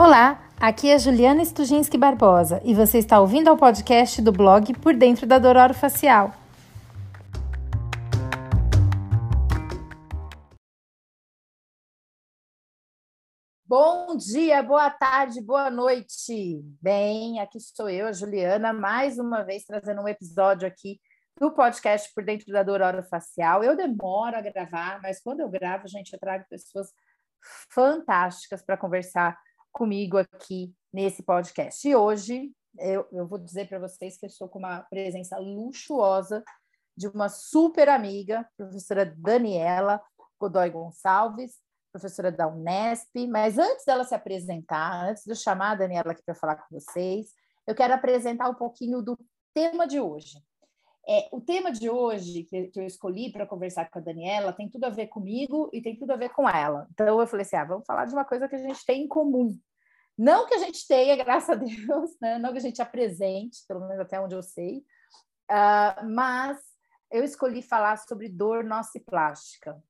Olá, aqui é Juliana Stujinski Barbosa e você está ouvindo ao podcast do blog Por Dentro da Dor Facial. Bom dia, boa tarde, boa noite. Bem, aqui sou eu, a Juliana, mais uma vez trazendo um episódio aqui do podcast Por Dentro da Dor Facial. Eu demoro a gravar, mas quando eu gravo, gente, eu trago pessoas fantásticas para conversar comigo aqui nesse podcast. E hoje eu, eu vou dizer para vocês que eu estou com uma presença luxuosa de uma super amiga, professora Daniela Godoy Gonçalves, professora da Unesp. Mas antes dela se apresentar, antes de eu chamar a Daniela aqui para falar com vocês, eu quero apresentar um pouquinho do tema de hoje. É, o tema de hoje que, eu escolhi para conversar com a Daniela tem tudo a ver comigo e tem tudo a ver com ela. Então eu falei assim: ah, vamos falar de uma coisa que a gente tem em comum. Não que a gente tenha, graças a Deus, né? não que a gente apresente, pelo menos até onde eu sei, uh, mas eu escolhi falar sobre dor nociplástica.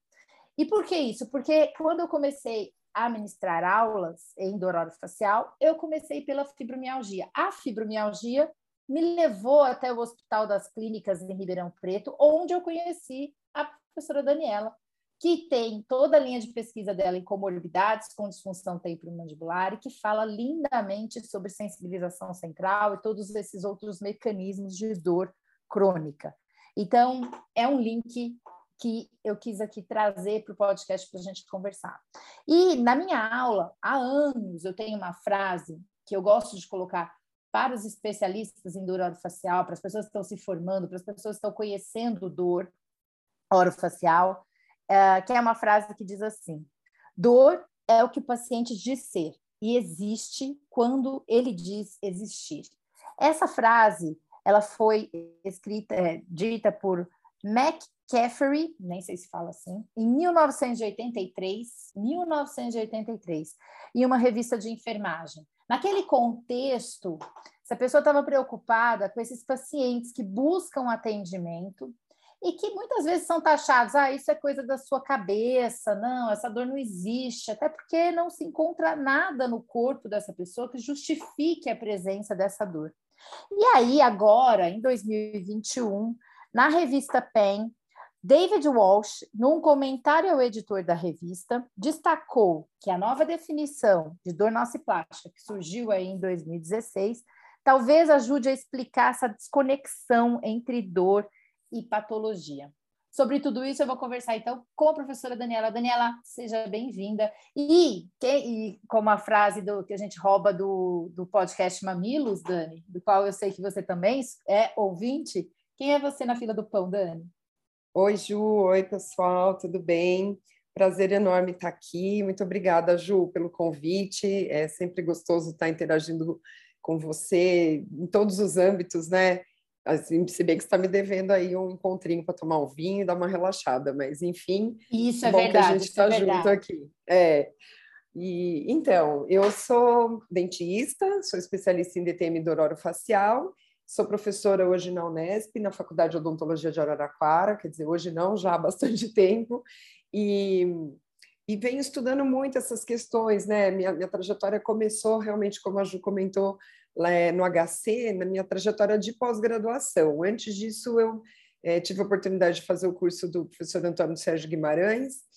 E por que isso? Porque quando eu comecei a ministrar aulas em dor orofacial, eu comecei pela fibromialgia. A fibromialgia me levou até o Hospital das Clínicas em Ribeirão Preto, onde eu conheci a professora Daniela, que tem toda a linha de pesquisa dela em comorbidades com disfunção temporomandibular e que fala lindamente sobre sensibilização central e todos esses outros mecanismos de dor crônica. Então, é um link que eu quis aqui trazer para o podcast para a gente conversar. E na minha aula, há anos, eu tenho uma frase que eu gosto de colocar para os especialistas em dor orofacial, para as pessoas que estão se formando, para as pessoas que estão conhecendo dor orofacial, é, que é uma frase que diz assim: dor é o que o paciente diz ser e existe quando ele diz existir. Essa frase ela foi escrita, é, dita por McCaffrey, nem sei se fala assim, em 1983, 1983, em uma revista de enfermagem. Naquele contexto, se a pessoa estava preocupada com esses pacientes que buscam atendimento e que muitas vezes são taxados, ah, isso é coisa da sua cabeça, não, essa dor não existe, até porque não se encontra nada no corpo dessa pessoa que justifique a presença dessa dor. E aí, agora, em 2021, na revista PEN, David Walsh, num comentário ao editor da revista, destacou que a nova definição de dor nociplástica, que surgiu aí em 2016, talvez ajude a explicar essa desconexão entre dor e patologia. Sobre tudo isso, eu vou conversar então com a professora Daniela. Daniela, seja bem-vinda. E, e, como a frase do, que a gente rouba do, do podcast Mamilos, Dani, do qual eu sei que você também é ouvinte, quem é você na fila do pão, Dani? Oi, Ju. Oi, pessoal. Tudo bem? Prazer enorme estar aqui. Muito obrigada, Ju, pelo convite. É sempre gostoso estar interagindo com você em todos os âmbitos, né? Assim, se bem que está me devendo aí um encontrinho para tomar um vinho e dar uma relaxada, mas enfim. Isso é bom verdade. Que a gente está é junto aqui. É. E, então, eu sou dentista, sou especialista em DTM do facial Sou professora hoje na Unesp, na Faculdade de Odontologia de Araraquara, quer dizer, hoje não, já há bastante tempo, e, e venho estudando muito essas questões, né? Minha, minha trajetória começou realmente, como a Ju comentou, no HC, na minha trajetória de pós-graduação. Antes disso, eu é, tive a oportunidade de fazer o curso do professor Antônio Sérgio Guimarães,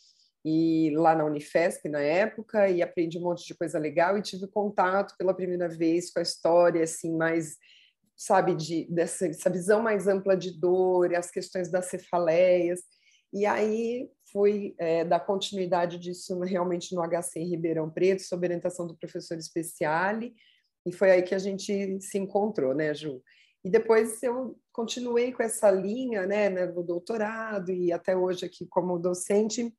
e lá na Unifesp na época e aprendi um monte de coisa legal e tive contato pela primeira vez com a história assim mais sabe, de, dessa, dessa visão mais ampla de dor, as questões das cefaleias. E aí fui é, dar continuidade disso realmente no HC em Ribeirão Preto, sob orientação do professor Speciale, e foi aí que a gente se encontrou, né, Ju? E depois eu continuei com essa linha, né, no doutorado e até hoje aqui como docente,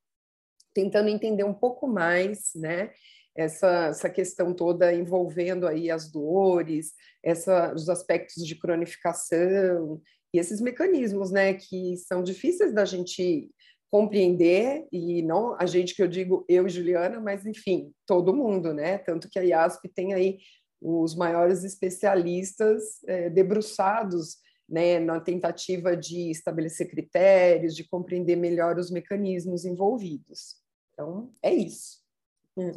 tentando entender um pouco mais, né, essa, essa questão toda envolvendo aí as dores, essa, os aspectos de cronificação e esses mecanismos, né, que são difíceis da gente compreender e não a gente que eu digo eu e Juliana, mas enfim todo mundo, né? Tanto que a IASP tem aí os maiores especialistas é, debruçados né, na tentativa de estabelecer critérios, de compreender melhor os mecanismos envolvidos. Então é isso. Hum.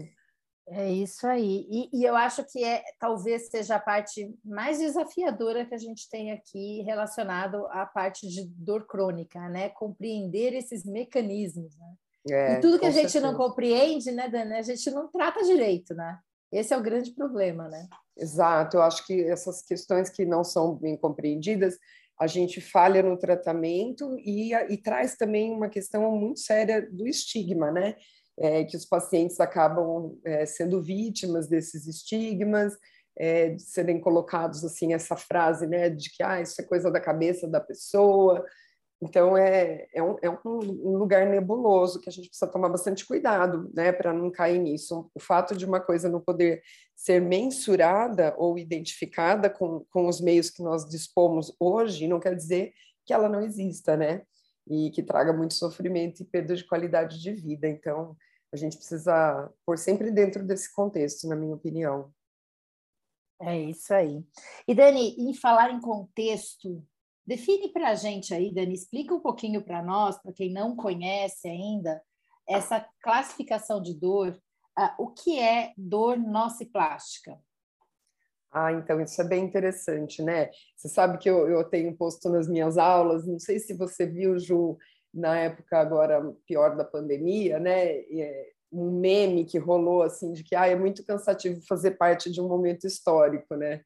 É isso aí. E, e, eu acho que é talvez seja a parte mais desafiadora que a gente tem aqui relacionado à parte de dor crônica, né? Compreender esses mecanismos, né? É, e tudo que a gente certeza. não compreende, né, Dani, a gente não trata direito, né? Esse é o grande problema, né? Exato. Eu acho que essas questões que não são bem compreendidas, a gente falha no tratamento e, e traz também uma questão muito séria do estigma, né? é, que os pacientes acabam é, sendo vítimas desses estigmas, é, serem colocados assim essa frase, né, de que ah, isso é coisa da cabeça da pessoa. Então é, é, um, é um lugar nebuloso que a gente precisa tomar bastante cuidado, né, para não cair nisso. O fato de uma coisa não poder ser mensurada ou identificada com, com os meios que nós dispomos hoje não quer dizer que ela não exista, né? e que traga muito sofrimento e perda de qualidade de vida. Então, a gente precisa pôr sempre dentro desse contexto, na minha opinião. É isso aí. E Dani, em falar em contexto, define para a gente aí, Dani, explica um pouquinho para nós, para quem não conhece ainda, essa classificação de dor, uh, o que é dor nociplástica? Ah, então isso é bem interessante, né? Você sabe que eu, eu tenho posto nas minhas aulas, não sei se você viu, Ju, na época agora pior da pandemia, né? É, um meme que rolou assim de que ah, é muito cansativo fazer parte de um momento histórico, né?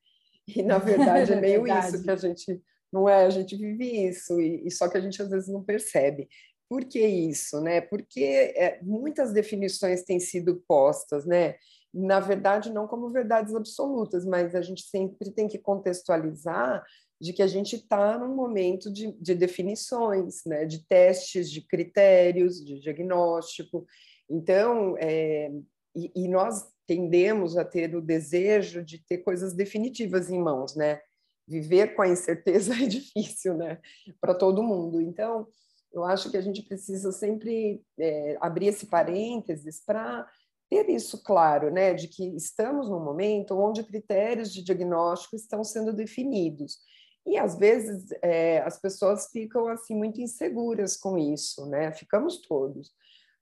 E na verdade é meio verdade. isso que a gente não é, a gente vive isso e, e, só que a gente às vezes não percebe. Por que isso, né? Porque é, muitas definições têm sido postas, né? na verdade, não como verdades absolutas, mas a gente sempre tem que contextualizar de que a gente está num momento de, de, definições, né, de testes, de critérios, de diagnóstico. Então, é, e, e, nós tendemos a ter o desejo de ter coisas definitivas em mãos, né? Viver com a incerteza é difícil, né, para todo mundo. Então, eu acho que a gente precisa sempre é, abrir esse parênteses para ter isso claro, né, de que estamos num momento onde critérios de diagnóstico estão sendo definidos. E às vezes é, as pessoas ficam assim muito inseguras com isso, né? Ficamos todos.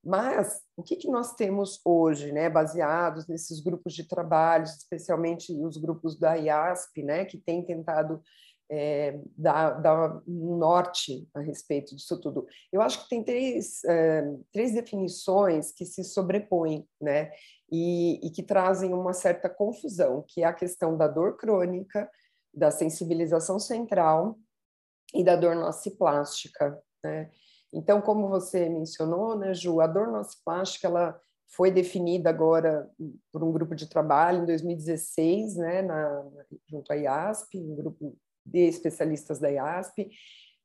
Mas o que, que nós temos hoje, né, baseados nesses grupos de trabalho, especialmente os grupos da IASP, né, que têm tentado é, dar, dar um norte a respeito disso tudo. Eu acho que tem três, é, três definições que se sobrepõem, né? E, e, que trazem uma certa confusão, que é a questão da dor crônica, da sensibilização central e da dor nociplástica, né? Então, como você mencionou, né, Ju, a dor nociplástica, ela foi definida agora por um grupo de trabalho em 2016, né, na, junto à IASP, um grupo de especialistas da IASP,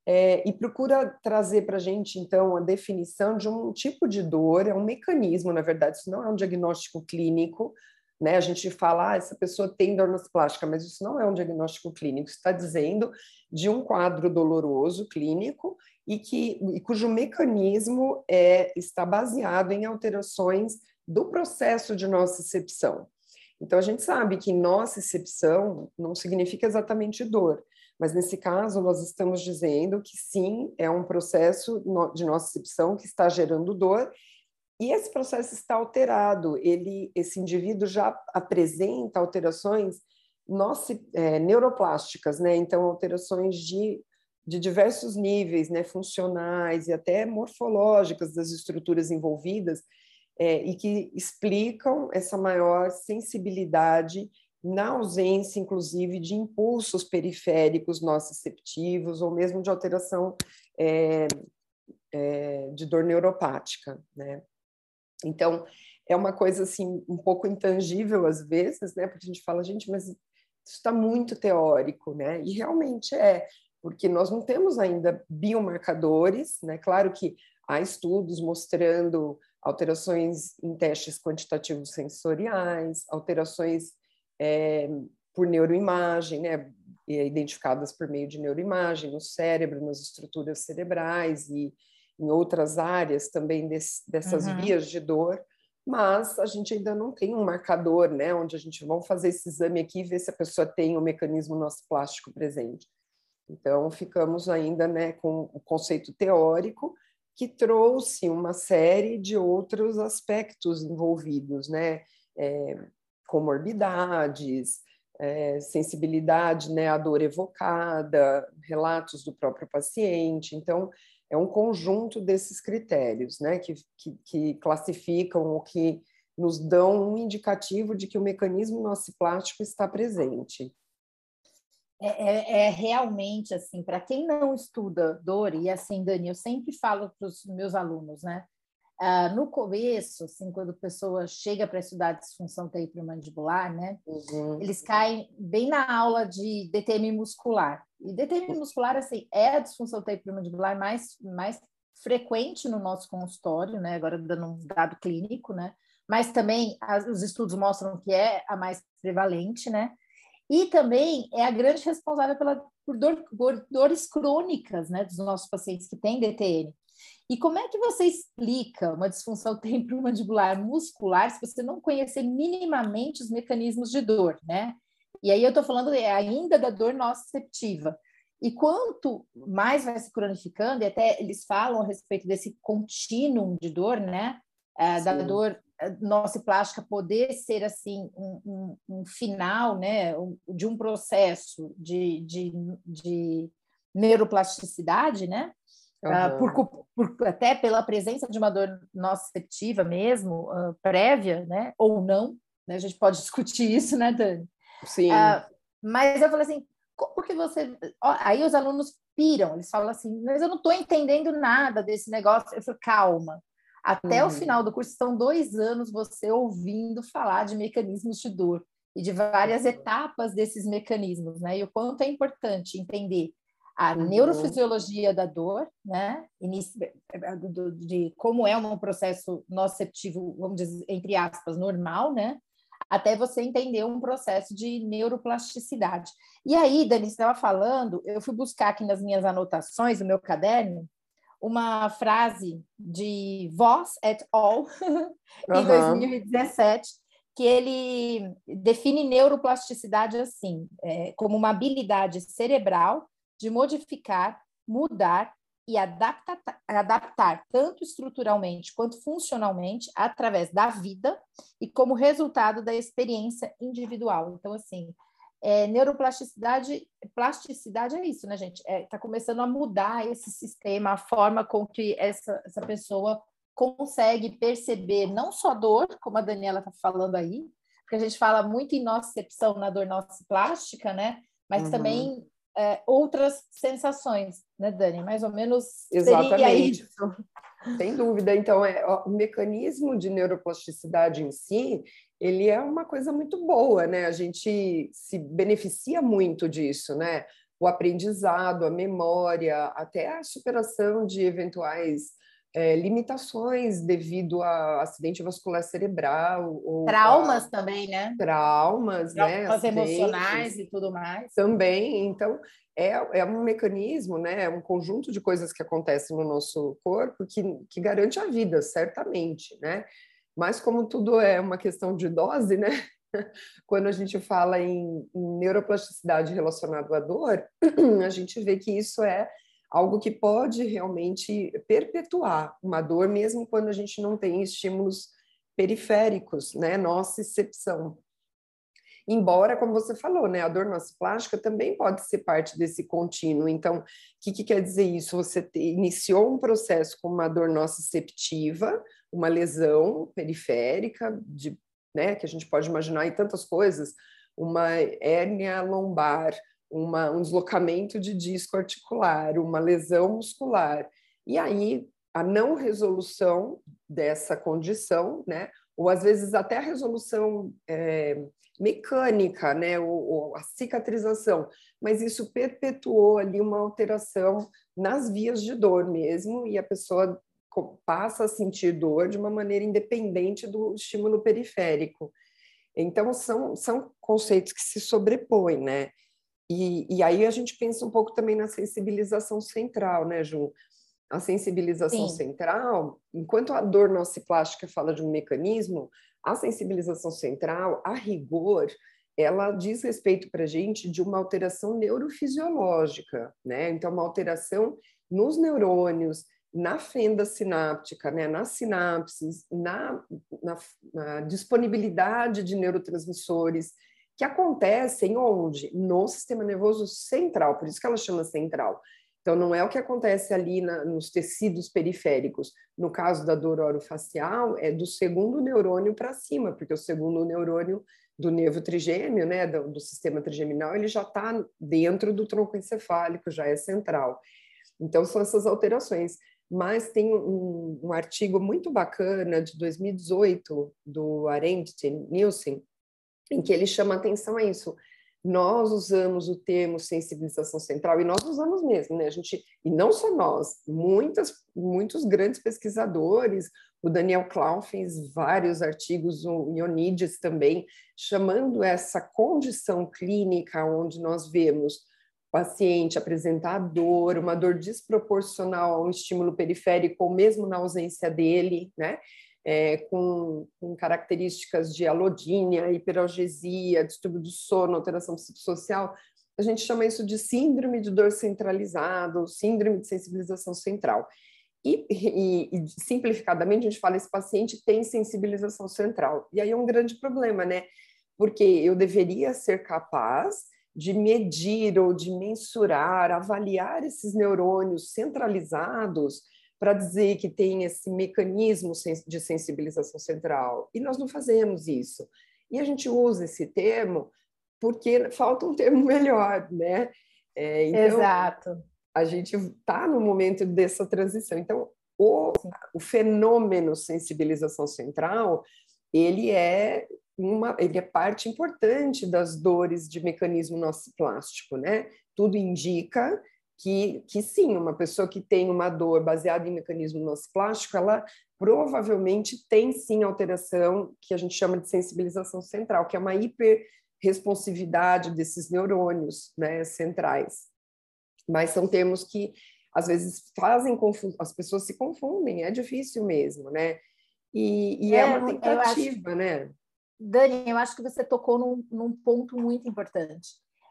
é, e procura trazer para a gente, então, a definição de um tipo de dor, é um mecanismo, na verdade, isso não é um diagnóstico clínico, né? A gente fala, ah, essa pessoa tem dor plástica, mas isso não é um diagnóstico clínico, está dizendo de um quadro doloroso clínico e, que, e cujo mecanismo é, está baseado em alterações do processo de nocicepção. Então, a gente sabe que nocicepção não significa exatamente dor, mas nesse caso, nós estamos dizendo que sim, é um processo de nocicepção que está gerando dor e esse processo está alterado. Ele, esse indivíduo já apresenta alterações é, neuroplásticas, né? Então, alterações de, de diversos níveis, né? Funcionais e até morfológicas das estruturas envolvidas, é, e que explicam essa maior sensibilidade na ausência, inclusive, de impulsos periféricos nociceptivos ou mesmo de alteração é, é, de dor neuropática, né? Então, é uma coisa, assim, um pouco intangível às vezes, né? Porque a gente fala, gente, mas isso está muito teórico, né? E realmente é, porque nós não temos ainda biomarcadores, né? Claro que há estudos mostrando alterações em testes quantitativos sensoriais, alterações é, por neuroimagem, né, identificadas por meio de neuroimagem no cérebro, nas estruturas cerebrais e em outras áreas também desse, dessas uhum. vias de dor, mas a gente ainda não tem um marcador, né, onde a gente vai fazer esse exame aqui e ver se a pessoa tem o mecanismo nosso plástico presente. Então, ficamos ainda né, com o conceito teórico, que trouxe uma série de outros aspectos envolvidos, né? é, comorbidades, é, sensibilidade né, à dor evocada, relatos do próprio paciente. Então, é um conjunto desses critérios né, que, que, que classificam ou que nos dão um indicativo de que o mecanismo nociplástico está presente. É, é, é, realmente assim, para quem não estuda dor, e assim, Dani, eu sempre falo para os meus alunos, né? Ah, no começo, assim, quando a pessoa chega para estudar disfunção temporomandibular, né, uhum. eles caem bem na aula de DTM muscular. E DTM muscular, assim, é a disfunção temporomandibular mais, mais frequente no nosso consultório, né, agora dando um dado clínico, né, mas também as, os estudos mostram que é a mais prevalente, né, e também é a grande responsável pela, por, dor, por dores crônicas, né, dos nossos pacientes que têm DTM. E como é que você explica uma disfunção temporomandibular muscular se você não conhecer minimamente os mecanismos de dor, né? E aí eu estou falando ainda da dor nociceptiva. E quanto mais vai se cronificando, e até eles falam a respeito desse contínuo de dor, né? É, da dor é, nociplástica poder ser assim um, um, um final, né? de um processo de, de, de neuroplasticidade, né? Uhum. Uh, por, por, até pela presença de uma dor nociceptiva mesmo, uh, prévia, né? Ou não, né? A gente pode discutir isso, né, Dani? Sim. Uh, mas eu falei assim, como que você... Aí os alunos piram, eles falam assim, mas eu não estou entendendo nada desse negócio. Eu falo, calma, até uhum. o final do curso são dois anos você ouvindo falar de mecanismos de dor e de várias etapas desses mecanismos, né? E o quanto é importante entender a uhum. neurofisiologia da dor, né? De como é um processo noceptivo, vamos dizer, entre aspas, normal, né? Até você entender um processo de neuroplasticidade. E aí, Dani, estava falando, eu fui buscar aqui nas minhas anotações, no meu caderno, uma frase de Voss et al. em uhum. 2017, que ele define neuroplasticidade assim, é, como uma habilidade cerebral de modificar, mudar e adaptar, adaptar tanto estruturalmente quanto funcionalmente através da vida e como resultado da experiência individual. Então, assim, é, neuroplasticidade, plasticidade é isso, né, gente? Está é, tá começando a mudar esse sistema, a forma com que essa, essa pessoa consegue perceber não só dor, como a Daniela está falando aí, porque a gente fala muito em nocepção na dor plástica, né? Mas uhum. também é, outras sensações, né, Dani? Mais ou menos Exatamente. Sem dúvida. Então, é, ó, o mecanismo de neuroplasticidade em si, ele é uma coisa muito boa, né? A gente se beneficia muito disso, né? O aprendizado, a memória, até a superação de eventuais é, limitações devido a acidente vascular cerebral. Ou Traumas a... também, né? Traumas, né? Traumas né? emocionais e tudo mais. Também, então, é, é um mecanismo, né? É um conjunto de coisas que acontecem no nosso corpo que, que garante a vida, certamente, né? Mas como tudo é uma questão de dose, né? Quando a gente fala em, em neuroplasticidade relacionada à dor, a gente vê que isso é algo que pode realmente perpetuar uma dor, mesmo quando a gente não tem estímulos periféricos, né? Nossa excepção. Embora, como você falou, né, a dor nociplástica também pode ser parte desse contínuo. Então, o que, que quer dizer isso? Você te, iniciou um processo com uma dor nociceptiva, uma lesão periférica, de, né, que a gente pode imaginar aí tantas coisas, uma hérnia lombar, uma, um deslocamento de disco articular, uma lesão muscular. E aí, a não resolução dessa condição, né? ou às vezes até a resolução é, mecânica, né? Ou, ou, a cicatrização, mas isso perpetuou ali uma alteração nas vias de dor mesmo, e a pessoa passa a sentir dor de uma maneira independente do estímulo periférico. Então, são, são conceitos que se sobrepõem, né? E, e aí a gente pensa um pouco também na sensibilização central, né, Ju? A sensibilização Sim. central, enquanto a dor nociplástica fala de um mecanismo, a sensibilização central, a rigor, ela diz respeito para a gente de uma alteração neurofisiológica, né? Então, uma alteração nos neurônios, na fenda sináptica, né, nas sinapses, na, na, na disponibilidade de neurotransmissores, que acontecem onde? No sistema nervoso central, por isso que ela chama central. Então, não é o que acontece ali na, nos tecidos periféricos. No caso da dor orofacial, é do segundo neurônio para cima, porque o segundo neurônio do nervo trigêmeo, né, do, do sistema trigeminal, ele já está dentro do tronco encefálico, já é central. Então, são essas alterações. Mas tem um, um artigo muito bacana de 2018 do Arendt Nielsen, em que ele chama atenção a isso. Nós usamos o termo sensibilização central e nós usamos mesmo, né? A gente e não só nós, muitas, muitos grandes pesquisadores, o Daniel Clown fez vários artigos, o Ionides também, chamando essa condição clínica onde nós vemos paciente apresentar dor, uma dor desproporcional a um estímulo periférico, ou mesmo na ausência dele, né? É, com, com, características de alodínia, hiperalgesia, distúrbio do sono, alteração psicossocial, a gente chama isso de síndrome de dor centralizado, síndrome de sensibilização central. E, e, e, simplificadamente a gente fala esse paciente tem sensibilização central. E aí é um grande problema, né? Porque eu deveria ser capaz de medir ou de mensurar, avaliar esses neurônios centralizados para dizer que tem esse mecanismo de sensibilização central. E nós não fazemos isso. E a gente usa esse termo porque falta um termo melhor, né? É, então, Exato. A gente está no momento dessa transição. Então, o, o fenômeno sensibilização central, ele é uma, ele é parte importante das dores de mecanismo nociplástico, né? Tudo indica que, que sim, uma pessoa que tem uma dor baseada em mecanismo nociplástico, ela provavelmente tem sim alteração que a gente chama de sensibilização central, que é uma hiperresponsividade desses neurônios né, centrais. Mas são termos que às vezes fazem confusão, as pessoas se confundem, é difícil mesmo, né? E, e é, é, uma tentativa, acho, né? Dani, eu acho que você tocou num, num ponto muito importante,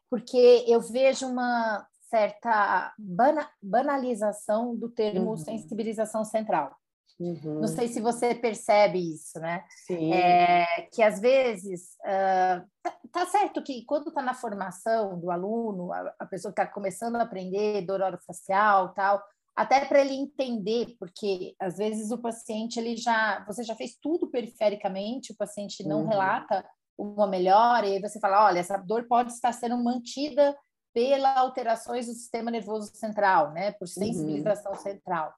porque eu vejo uma, certa bana, banalização do termo uhum. sensibilização central. Uhum. Não sei se você percebe isso, né? Sim. É, que às vezes uh, tá, tá, certo que quando está na formação do aluno, a, a pessoa está começando a aprender dor orofacial, tal, até para ele entender, porque às vezes o paciente ele já, você já fez tudo perifericamente, o paciente não uhum. relata uma melhora e aí você fala, olha, essa dor pode estar sendo mantida pelas alterações do sistema nervoso central, né? Por sensibilização uhum. central.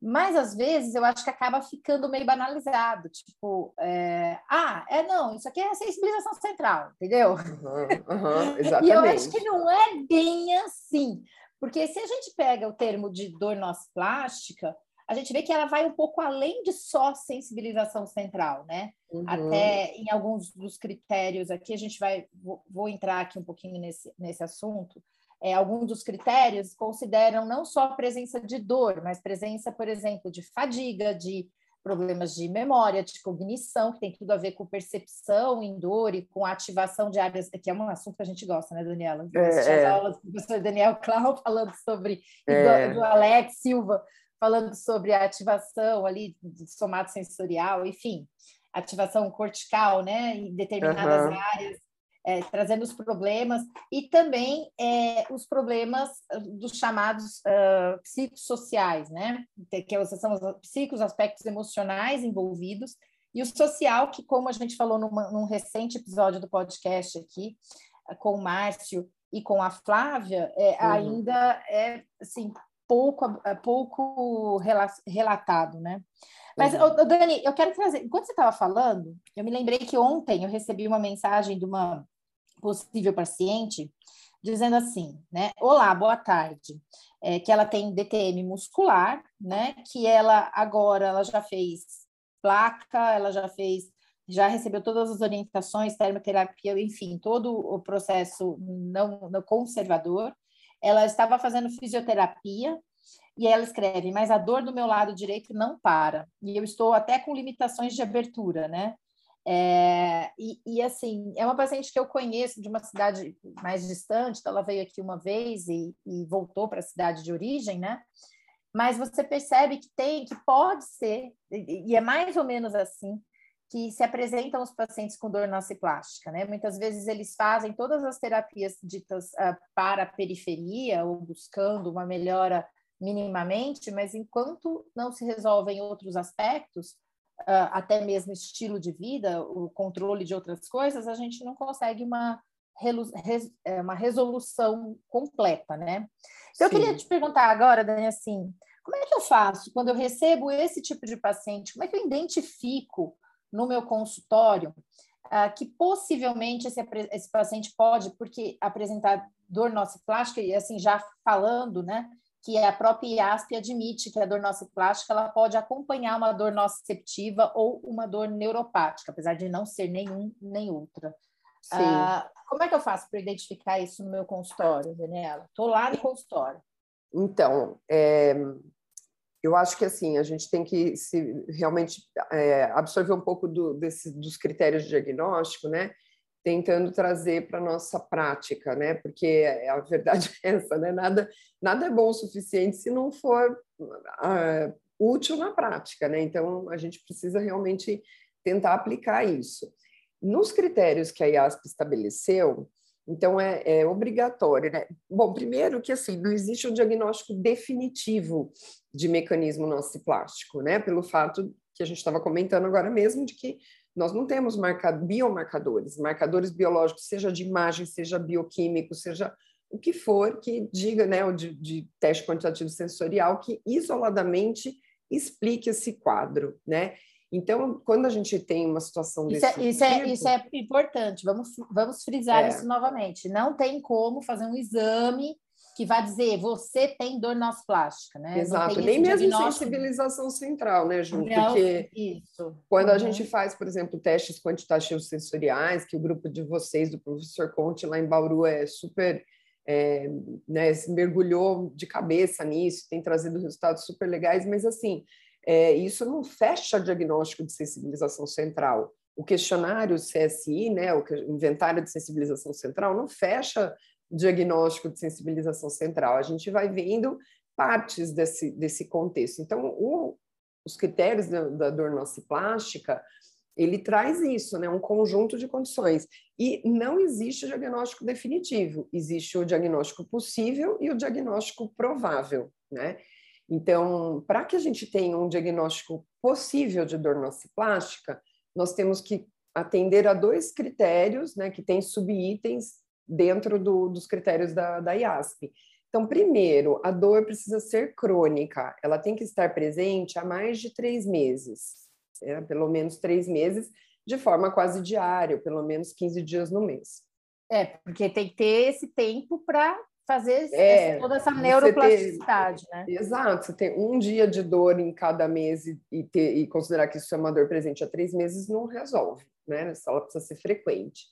Mas às vezes eu acho que acaba ficando meio banalizado, tipo, é, ah, é não, isso aqui é sensibilização central, entendeu? Uhum, uhum, exatamente. e eu acho que não é bem assim, porque se a gente pega o termo de dor plástica, a gente vê que ela vai um pouco além de só sensibilização central, né? Uhum. Até em alguns dos critérios aqui, a gente vai, vou, vou entrar aqui um pouquinho nesse, nesse assunto. É, alguns dos critérios consideram não só a presença de dor, mas presença, por exemplo, de fadiga, de problemas de memória, de cognição, que tem tudo a ver com percepção em dor e com ativação de áreas, que é um assunto que a gente gosta, né, Daniela? É, as é. aulas do professor Daniel Clau falando sobre, é. do, do Alex Silva, falando sobre a ativação ali de somato sensorial, enfim, ativação cortical, né, em determinadas uhum. áreas, é, trazendo os problemas e também é, os problemas ah, dos chamados uh, psicossociais, né, que são os psicos, aspectos emocionais envolvidos e o social, que como a gente falou numa, num recente episódio do podcast aqui, com o Márcio e com a Flávia, é, uhum. ainda é assim pouco, é pouco relatado, né? Mas, uhum. Dani, eu quero trazer. Enquanto você estava falando, eu me lembrei que ontem eu recebi uma mensagem de uma possível paciente dizendo assim, né? Olá, boa tarde. É, que ela tem DTM muscular, né? Que ela agora ela já fez placa, ela já fez, já recebeu todas as orientações, termoterapia, enfim, todo o processo não, não conservador ela estava fazendo fisioterapia e ela escreve, mas a dor do meu lado direito não para. E eu estou até com limitações de abertura, né? É, e, e, assim, é uma paciente que eu conheço de uma cidade mais distante, então ela veio aqui uma vez e, e voltou para a cidade de origem, né? mas você percebe que tem, que pode ser, e é mais ou menos assim, que se apresentam os pacientes com dor nociplástica, né? Muitas vezes eles fazem todas as terapias ditas uh, para a periferia ou buscando uma melhora minimamente, mas enquanto não se resolvem outros aspectos, uh, até mesmo estilo de vida, o controle de outras coisas, a gente não consegue uma, é, uma resolução completa, né? Então, eu queria te perguntar agora, Dani, assim, como é que eu faço quando eu recebo esse tipo de paciente? Como é que eu identifico no meu consultório uh, que possivelmente esse, esse paciente pode, porque apresentar dor nociplástica, e assim, já falando, né, que a própria IASP admite que a dor nociplástica ela pode acompanhar uma dor nociceptiva ou uma dor neuropática, apesar de não ser nenhum nem outra. Uh, como é que eu faço para identificar isso no meu consultório, Daniela? Estou lá no consultório. Então, é, eu acho que assim a gente tem que se realmente é, absorver um pouco do, desse, dos critérios de diagnóstico, né? Tentando trazer para nossa prática, né? Porque a verdade é essa, né? Nada, nada é bom o suficiente se não for uh, útil na prática, né? Então a gente precisa realmente tentar aplicar isso. Nos critérios que a IASP estabeleceu, então, é, é, obrigatório, né? Bom, primeiro que, assim, não existe um diagnóstico definitivo de mecanismo nociplástico, né? Pelo fato que a gente estava comentando agora mesmo, de que nós não temos marcado, biomarcadores, marcadores biológicos, seja de imagem, seja bioquímico, seja o que for que diga, né, de, de teste quantitativo sensorial, que isoladamente explique esse quadro, né? Então, quando a gente tem uma situação isso desse é, isso, tipo, é, isso é importante, vamos, vamos frisar é. isso novamente. Não tem como fazer um exame que vai dizer você tem dor plástica, né? Exato, nem mesmo sensibilização central, né, Ju? Porque isso. quando uhum. a gente faz, por exemplo, testes quantitativos sensoriais, que o grupo de vocês, do professor Conte, lá em Bauru, é super. É, né, mergulhou de cabeça nisso, tem trazido resultados super legais, mas assim, é, isso não fecha diagnóstico de sensibilização central. O questionário CSI, né, o inventário de sensibilização central, não fecha diagnóstico de sensibilização central. A gente vai vendo partes desse, desse contexto. Então, o, os critérios da, da dor nociplástica, ele traz isso, né, um conjunto de condições. E não existe diagnóstico definitivo, existe o diagnóstico possível e o diagnóstico provável, né? Então, para que a gente tenha um diagnóstico possível de dor nociplástica, nós temos que atender a dois critérios, né, que tem subitens dentro do, dos critérios da, da IASP. Então, primeiro, a dor precisa ser crônica, ela tem que estar presente há mais de três meses, né, pelo menos três meses, de forma quase diária, pelo menos 15 dias no mês. É, porque tem que ter esse tempo para fazer é, toda essa neuroplasticidade, ter, né? Exato, você tem um dia de dor em cada mês e, e, ter, e considerar que isso é uma dor presente há três meses não resolve, né? Ela precisa ser frequente.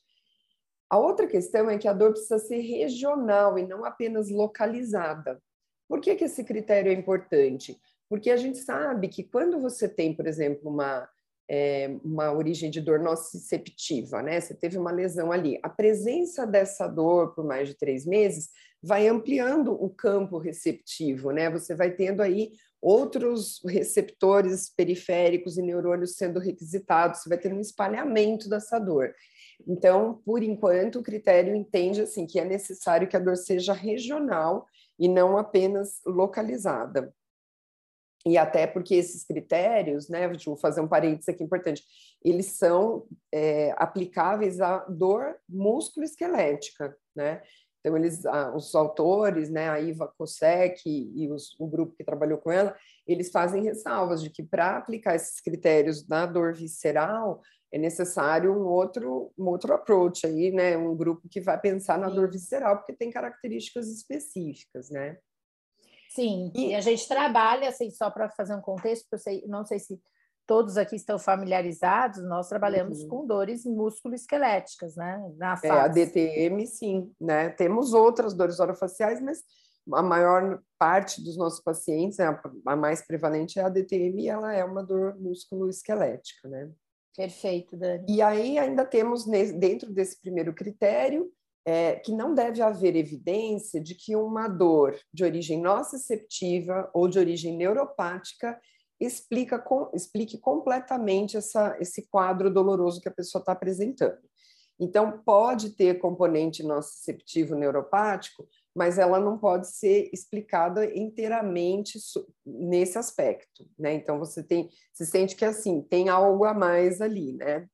A outra questão é que a dor precisa ser regional e não apenas localizada. Por que, que esse critério é importante? Porque a gente sabe que quando você tem, por exemplo, uma é, uma origem de dor nociceptiva, né? Você teve uma lesão ali. A presença dessa dor por mais de três meses vai ampliando o campo receptivo, né? Você vai tendo aí outros receptores periféricos e neurônios sendo requisitados, você vai ter um espalhamento dessa dor. Então, por enquanto, o critério entende assim que é necessário que a dor seja regional e não apenas localizada e até porque esses critérios, né, vou fazer um parênteses aqui importante, eles são é, aplicáveis à dor músculo-esquelética, né? Então, eles, os autores, né, a Iva Kosek e, os, o grupo que trabalhou com ela, eles fazem ressalvas de que para aplicar esses critérios na dor visceral é necessário um outro, um outro approach aí, né, um grupo que vai pensar na dor visceral porque tem características específicas, né? Sim, e, e a gente trabalha, assim, só para fazer um contexto, porque eu sei, não sei se todos aqui estão familiarizados, nós trabalhamos uhum. com dores músculo-esqueléticas, né? Na face. É, a DTM, sim, né? Temos outras dores orofaciais, mas a maior parte dos nossos pacientes, né, a mais prevalente é a DTM, e ela é uma dor músculo-esquelética, né? Perfeito, Dani. E aí ainda temos, dentro desse primeiro critério, é, que não deve haver evidência de que uma dor de origem nociceptiva ou de origem neuropática explica, com, explique completamente essa, esse quadro doloroso que a pessoa está apresentando. Então, pode ter componente nociceptivo neuropático, mas ela não pode ser explicada inteiramente nesse aspecto, né? Então você tem, se sente que assim tem algo a mais ali, né?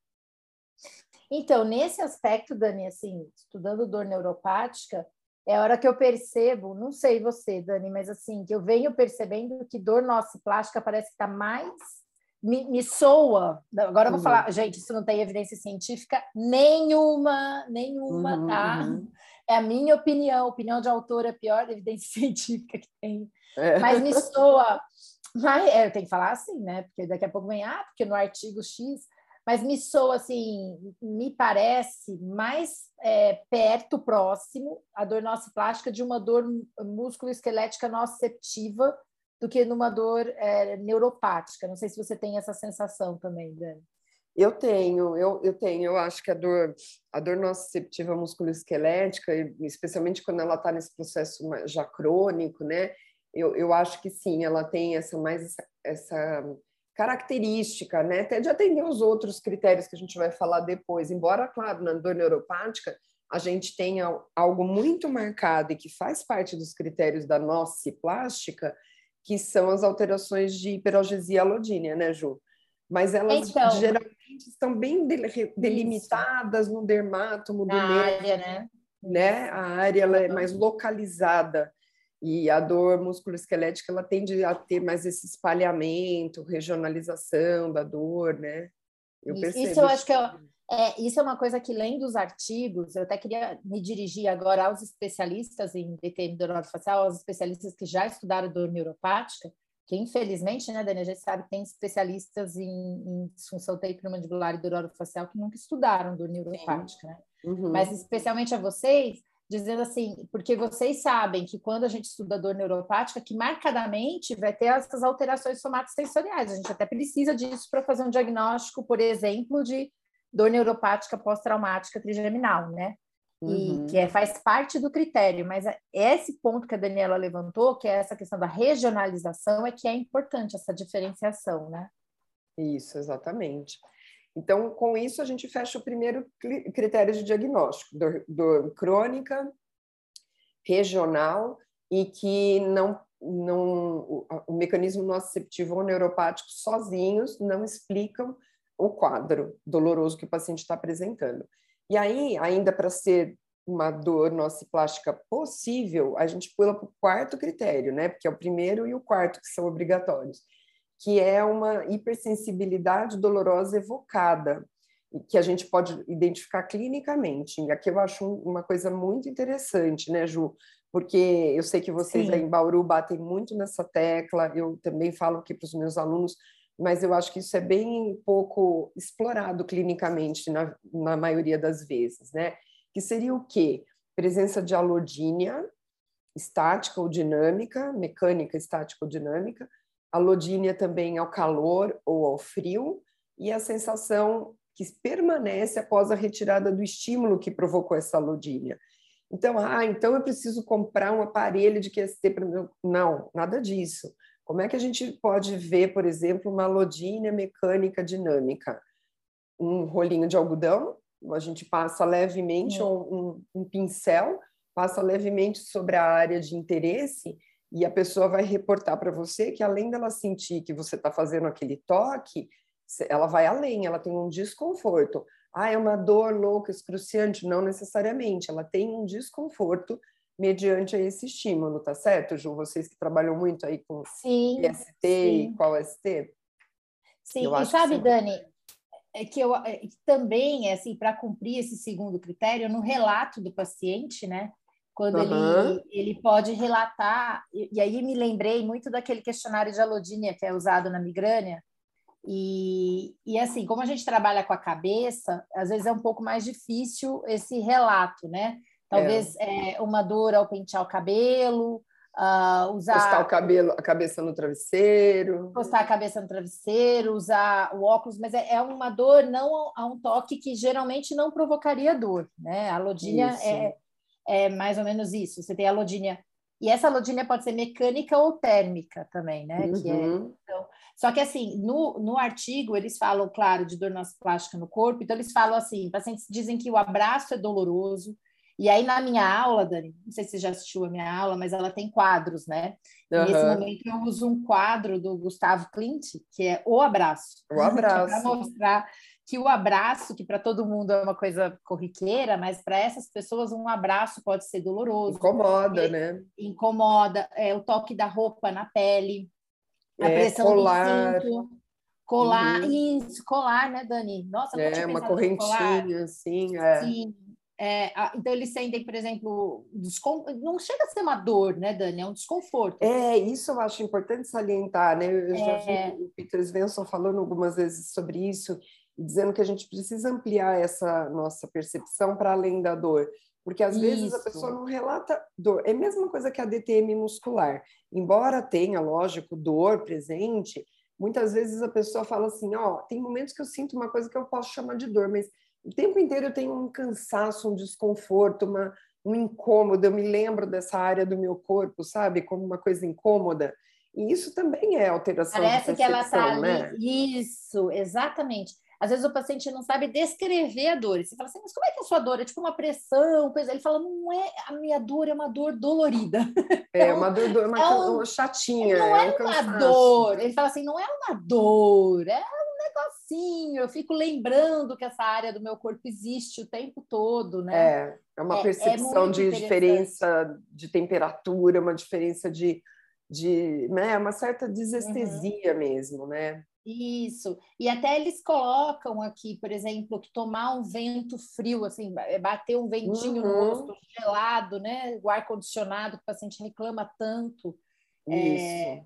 Então nesse aspecto, Dani, assim, estudando dor neuropática, é a hora que eu percebo, não sei você, Dani, mas assim que eu venho percebendo que dor nociplástica parece que está mais me, me, soa. Agora eu vou uhum. falar, gente, isso não tem evidência científica nenhuma, nenhuma, uhum, tá? Uhum é a minha opinião, opinião de autor é a pior evidência científica que tem. É. Mas me soa. Mas, é, eu tenho que falar assim, né? Porque daqui a pouco vem, ah, porque no artigo X. Mas me soa assim, me parece mais é, perto, próximo, a dor nociplástica de uma dor músculo-esquelética nociceptiva do que numa dor é, neuropática. Não sei se você tem essa sensação também, Dani. Eu tenho, eu, eu tenho, eu acho que a dor, a dor nociceptiva musculoesquelética, especialmente quando ela está nesse processo já crônico, né? Eu, eu acho que sim, ela tem essa mais essa, essa característica, né? Até de atender os outros critérios que a gente vai falar depois. Embora, claro, na dor neuropática a gente tenha algo muito marcado e que faz parte dos critérios da nociplástica, que são as alterações de hiperalgesia alodínea, né, Ju? Mas elas então, geralmente estão bem delimitadas isso. no dermátomo do Na área, né? né? A área ela é mais localizada e a dor musculoesquelética ela tende a ter mais esse espalhamento, regionalização da dor, né? Eu isso. Isso eu acho que é, é, isso é uma coisa que lendo os artigos, eu até queria me dirigir agora aos especialistas em DTM do facial, aos especialistas que já estudaram dor neuropática, que infelizmente, né, Dani, a gente sabe que tem especialistas em, em disfunção temporomandibular e dor facial que nunca estudaram dor neuropática, né? Uhum. Mas especialmente a vocês, dizendo assim, porque vocês sabem que quando a gente estuda dor neuropática, que marcadamente vai ter essas alterações somatosensoriais. A gente até precisa disso para fazer um diagnóstico, por exemplo, de dor neuropática pós-traumática trigeminal, né? Uhum. E que é, faz parte do critério, mas é, esse ponto que a Daniela levantou, que é essa questão da regionalização, é que é importante essa diferenciação, né? Isso, exatamente. Então, com isso, a gente fecha o primeiro critério de diagnóstico, dor, crônica, regional, e que não, não o, o mecanismo nociceptivo ou neuropático sozinhos não explicam o quadro doloroso que o paciente está apresentando. E aí, ainda para ser uma dor nociplástica possível, a gente pula para o quarto critério, né? Porque é o primeiro e o quarto que são obrigatórios, que é uma hipersensibilidade dolorosa evocada, que a gente pode identificar clinicamente. E aqui eu acho uma coisa muito interessante, né, Ju? Porque eu sei que vocês Sim. aí em Bauru batem muito nessa tecla, eu também falo aqui para os meus alunos, mas eu acho que isso é bem pouco explorado clinicamente na, na maioria das vezes, né? Que seria o quê? Presença de alodínia estática ou dinâmica, mecânica estática ou dinâmica, alodínia também ao calor ou ao frio, e a sensação que permanece após a retirada do estímulo que provocou essa alodínia. Então, ah, então eu preciso comprar um aparelho de QST para meu. Não, nada disso. Como é que a gente pode ver, por exemplo, uma lodínia mecânica dinâmica? Um rolinho de algodão, a gente passa levemente, um, um, pincel, passa levemente sobre a área de interesse e a pessoa vai reportar para você que além dela sentir que você está fazendo aquele toque, ela vai além, ela tem um desconforto. Ah, é uma dor louca, excruciante? Não necessariamente, ela tem um desconforto mediante esse estímulo, tá certo, Ju? Vocês que trabalham muito aí com sim, IST sim. e qual ST? Sim, eu e sabe. Dani, é que eu é, também, assim, para cumprir esse segundo critério, no relato do paciente, né? Quando uhum. ele, ele pode relatar, e, e, aí me lembrei muito daquele questionário de alodínia que é usado na migrânia, e, e assim, como a gente trabalha com a cabeça, às vezes é um pouco mais difícil esse relato, né? Talvez é. É, uma dor ao pentear o cabelo, Uh, usar postar o cabelo, a cabeça no travesseiro, postar a cabeça no travesseiro, usar o óculos, mas é, é uma dor não a um toque que geralmente não provocaria dor, né? A lodínia é, é mais ou menos isso. Você tem a lodínia e essa lodínia pode ser mecânica ou térmica também, né? Uhum. Que é, então, só que assim, no, no artigo eles falam, claro, de dor plástica no corpo, então eles falam assim, pacientes dizem que o abraço é doloroso, e aí, na minha aula, Dani, não sei se você já assistiu a minha aula, mas ela tem quadros, né? Uhum. Nesse momento, eu uso um quadro do Gustavo Clint, que é O Abraço. O Abraço. para mostrar que o abraço, que para todo mundo é uma coisa corriqueira, mas para essas pessoas um abraço pode ser doloroso. Incomoda, é, né? Incomoda. É, o toque da roupa na pele, a é, pressão colar. do cinto. Colar, uhum. isso, colar, né, Dani? Nossa, é uma correntinha, assim, é. Sim, é, então, eles sentem, por exemplo, descon... não chega a ser uma dor, né, Dani? É um desconforto. É, isso eu acho importante salientar, né? Eu já é... vi o Peter Svensson falando algumas vezes sobre isso, dizendo que a gente precisa ampliar essa nossa percepção para além da dor. Porque às isso. vezes a pessoa não relata dor. É a mesma coisa que a DTM muscular. Embora tenha, lógico, dor presente, muitas vezes a pessoa fala assim: ó, oh, tem momentos que eu sinto uma coisa que eu posso chamar de dor, mas o tempo inteiro eu tenho um cansaço, um desconforto, uma, um incômodo. Eu me lembro dessa área do meu corpo, sabe, como uma coisa incômoda. E isso também é alteração Parece de que ela está ali. Né? Isso, exatamente. Às vezes o paciente não sabe descrever a dor. Você fala assim, mas como é que é a sua dor? É tipo uma pressão, coisa. Ele fala, não é a minha dor, é uma dor dolorida. É, uma dor, uma, é um, chatinha. Não é, é uma dor. Ele fala assim, não é uma dor, é negocinho, eu fico lembrando que essa área do meu corpo existe o tempo todo, né? É, é uma é, é percepção é de diferença de temperatura, uma diferença de, de né, uma certa desestesia uhum. mesmo, né? Isso. E até eles colocam aqui, por exemplo, que tomar um vento frio, assim, bater um ventinho uhum. no rosto gelado, né? O ar condicionado, que o paciente reclama tanto. Isso. É,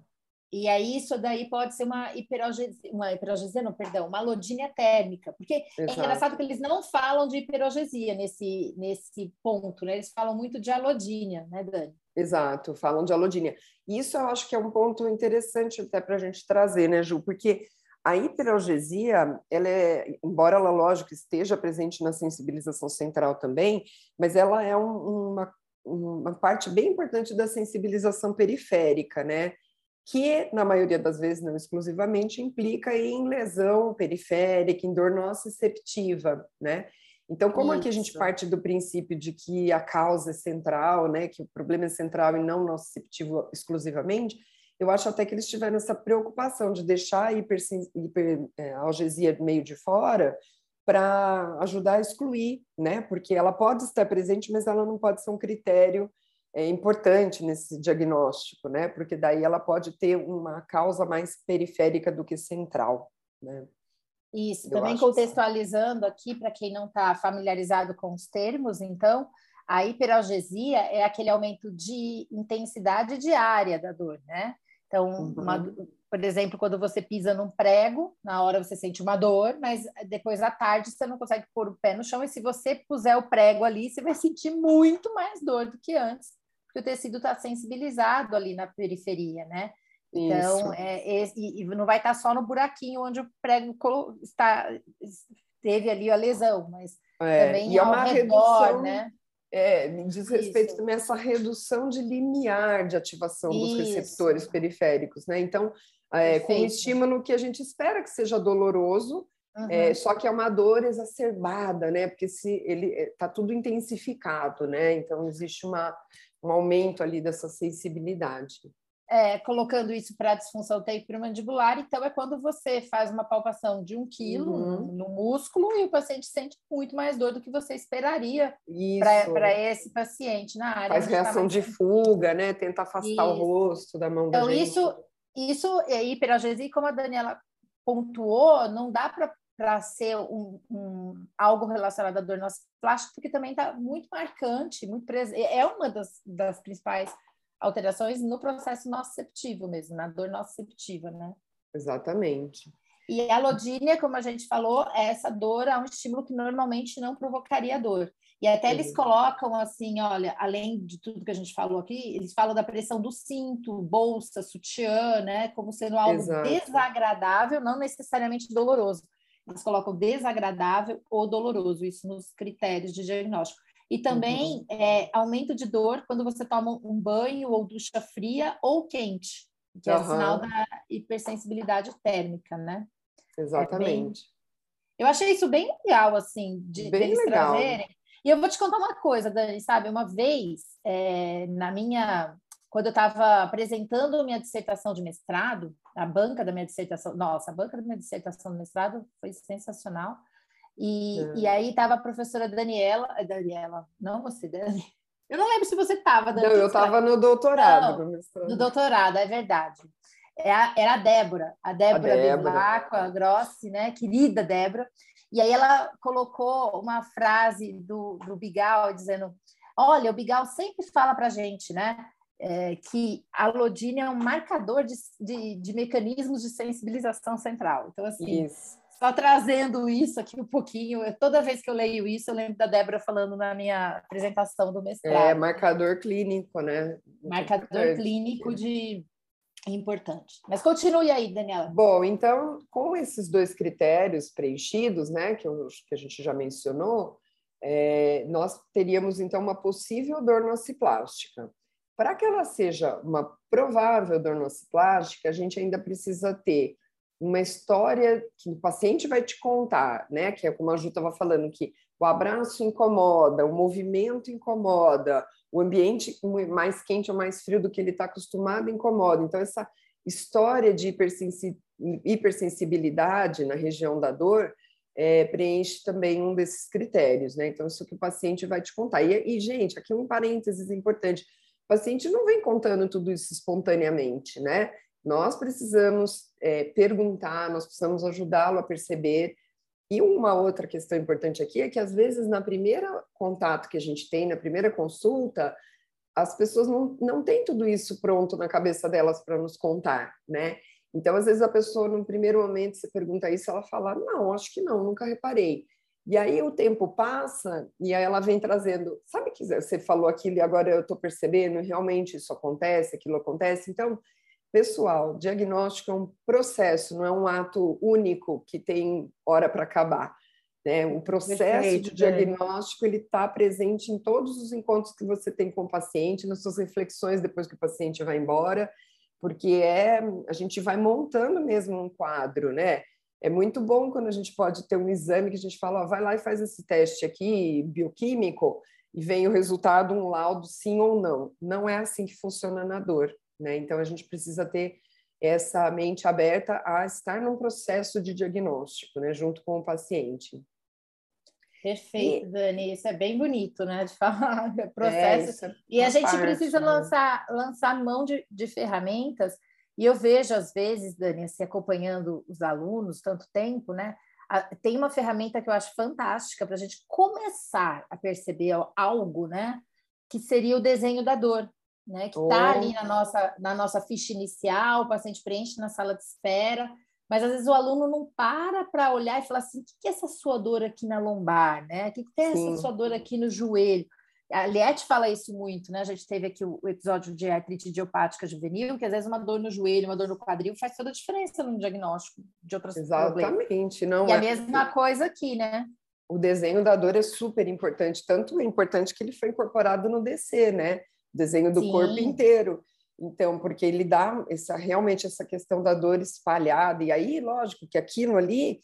e aí isso daí pode ser uma hiperalgesia, uma hiperalgesia, não, perdão, uma alodínia térmica, porque é Exato. é engraçado que eles não falam de hiperalgesia nesse, nesse ponto, né? Eles falam muito de alodínia, né, Dani? Exato, falam de alodínia. Isso eu acho que é um ponto interessante até para a gente trazer, né, Ju? Porque a hiperalgesia, ela é, embora ela, lógico, esteja presente na sensibilização central também, mas ela é um, uma, uma parte bem importante da sensibilização periférica, né? que, na maioria das vezes, não exclusivamente, implica em lesão periférica, em dor nociceptiva, né? Então, como Isso. aqui a gente parte do princípio de que a causa é central, né, que o problema é central e não nociceptivo exclusivamente, eu acho até que eles tiveram essa preocupação de deixar a hiperalgesia hiper, é, meio de fora para ajudar a excluir, né? Porque ela pode estar presente, mas ela não pode ser um critério é importante nesse diagnóstico, né? Porque daí ela pode ter uma causa mais periférica do que central, né? Isso, Eu também contextualizando aqui para quem não está familiarizado com os termos, então, a hiperalgesia é aquele aumento de intensidade diária da dor, né? Então, uhum. uma, por exemplo, quando você pisa num prego, na hora você sente uma dor, mas depois à tarde você não consegue pôr o pé no chão, e se você puser o prego ali, você vai sentir muito mais dor do que antes porque o tecido está sensibilizado ali na periferia, né? Então, é, e, e, não vai estar tá só no buraquinho onde o prego está, teve ali a lesão, mas é, também e é uma redor, redução, né? É, diz respeito Isso. também a essa redução de limiar de ativação dos Isso. receptores periféricos, né? Então, é, com um estímulo que a gente espera que seja doloroso, é, uhum. É, só que é uma dor exacerbada, né? Porque se ele está tudo intensificado, né? Então existe uma, um aumento ali dessa sensibilidade. É, colocando isso para a disfunção temporomandibular, então é quando você faz uma palpação de um quilo uhum. no, músculo e o paciente sente muito mais dor do que você esperaria para esse paciente na área. Faz reação de fuga, né? Tenta afastar isso. o rosto da mão então, da gente. Isso, isso é hiperalgesia, como a Daniela pontuou, não dá para para ser um, um, algo relacionado à dor plástica, porque também está muito marcante, muito presente. É uma das, das principais alterações no processo nociceptivo mesmo, na dor nociceptiva, né? Exatamente. E a alodínia, como a gente falou, é essa dor é um estímulo que normalmente não provocaria dor. E até eles colocam assim, olha, além de tudo que a gente falou aqui, eles falam da pressão do cinto, bolsa, sutiã, né, como sendo algo Exato. desagradável, não necessariamente doloroso. Eles colocam desagradável ou doloroso, isso nos critérios de diagnóstico. E também uhum. é, aumento de dor quando você toma um banho ou ducha fria ou quente, que é uhum. sinal da hipersensibilidade térmica, né? Exatamente. É bem... Eu achei isso bem legal, assim, de bem eles legal. trazerem e eu vou te contar uma coisa, Dani, sabe? Uma vez, é, na minha. Quando eu estava apresentando minha dissertação de mestrado, a banca da minha dissertação, nossa, a banca da minha dissertação de mestrado foi sensacional. E, é. e aí estava a professora Daniela, eh, Daniela, não você, Dani. Eu não lembro se você estava, Dani. Não, eu estava no doutorado. Não, no doutorado, é verdade. É era a Débora, a Débora, a Débora. a Grossi, né? Querida Débora. E aí ela colocou uma frase do, do Bigal dizendo: Olha, o Bigal sempre fala para a gente, né? É, que a Lodine é um marcador de, de, de, mecanismos de sensibilização central. Então, assim, isso. Só trazendo isso aqui um pouquinho, eu, toda vez que eu leio isso, eu lembro da Débora falando na minha apresentação do mestrado. É, marcador clínico, né? Marcador clínico de, importante. Mas continue aí, Daniela. Bom, então, com esses dois critérios preenchidos, né, que, eu, que a gente já mencionou, é, nós teríamos então uma possível dor nociplástica. Para que ela seja uma provável dor nociplástica, a gente ainda precisa ter uma história que o paciente vai te contar, né? Que é como a Ju estava falando, que o abraço incomoda, o movimento incomoda, o ambiente mais quente ou mais frio do que ele está acostumado incomoda. Então, essa história de hipersensibilidade na região da dor é, preenche também um desses critérios, né? Então, isso que o paciente vai te contar. E, e, gente, aqui um parênteses importante: o paciente não vem contando tudo isso espontaneamente, né? Nós precisamos é, perguntar, nós precisamos ajudá-lo a perceber e uma outra questão importante aqui é que, às vezes, na primeira contato que a gente tem, na primeira consulta, as pessoas não, não têm tudo isso pronto na cabeça delas para nos contar, né? Então, às vezes, a pessoa, no primeiro momento, você pergunta isso, ela fala, não, acho que não, nunca reparei. E aí o tempo passa e aí ela vem trazendo, sabe que você falou aquilo e agora eu estou percebendo, realmente isso acontece, aquilo acontece. Então, Pessoal, diagnóstico é um processo, não é um ato único que tem hora para acabar. Né? O processo Perfeito, de diagnóstico ele está presente em todos os encontros que você tem com o paciente, nas suas reflexões depois que o paciente vai embora, porque é a gente vai montando mesmo um quadro, né? É muito bom quando a gente pode ter um exame que a gente fala, ó, vai lá e faz esse teste aqui bioquímico e vem o resultado, um laudo sim ou não. Não é assim que funciona na dor. Né? Então, a gente precisa ter essa mente aberta a estar num processo de diagnóstico, né, junto com o paciente. Perfeito, e... Dani. Isso é bem bonito, né? De falar processo. É, e a gente parte, precisa né? lançar, lançar mão de, de ferramentas. E eu vejo, às vezes, Dani, se assim, acompanhando os alunos tanto tempo, né? Tem uma ferramenta que eu acho fantástica para a gente começar a perceber algo, né? Que seria o desenho da dor né? Que está oh. ali na nossa, na nossa ficha inicial, o paciente preenche na sala de espera, mas às vezes o aluno não para para olhar e falar assim: o que é essa sua dor aqui na lombar, né? O que é essa sua dor aqui no joelho? A Liette fala isso muito, né? A gente teve aqui o, episódio de artrite idiopática juvenil, que às vezes uma dor no joelho, uma dor no quadril faz toda a diferença no diagnóstico de outras Exatamente, problemas. não e é a mesma coisa aqui, né? O desenho da dor é super importante, tanto é importante que ele foi incorporado no DC, né? Desenho do Sim. corpo inteiro. Então, porque ele dá essa, realmente essa questão da dor espalhada, e aí, lógico, que aquilo ali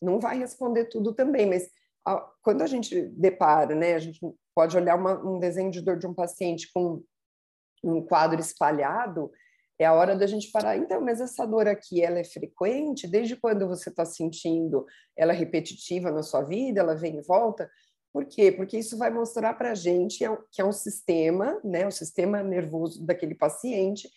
não vai responder tudo também, mas a, quando a gente depara, né, a gente pode olhar uma, um desenho de dor de um paciente com um quadro espalhado, é a hora da gente parar. Então, mas essa dor aqui, ela é frequente? Desde quando você está sentindo? Ela é repetitiva na sua vida? Ela vem e volta? Por quê? Porque isso vai mostrar para a gente é que é um sistema, né, o sistema nervoso daquele paciente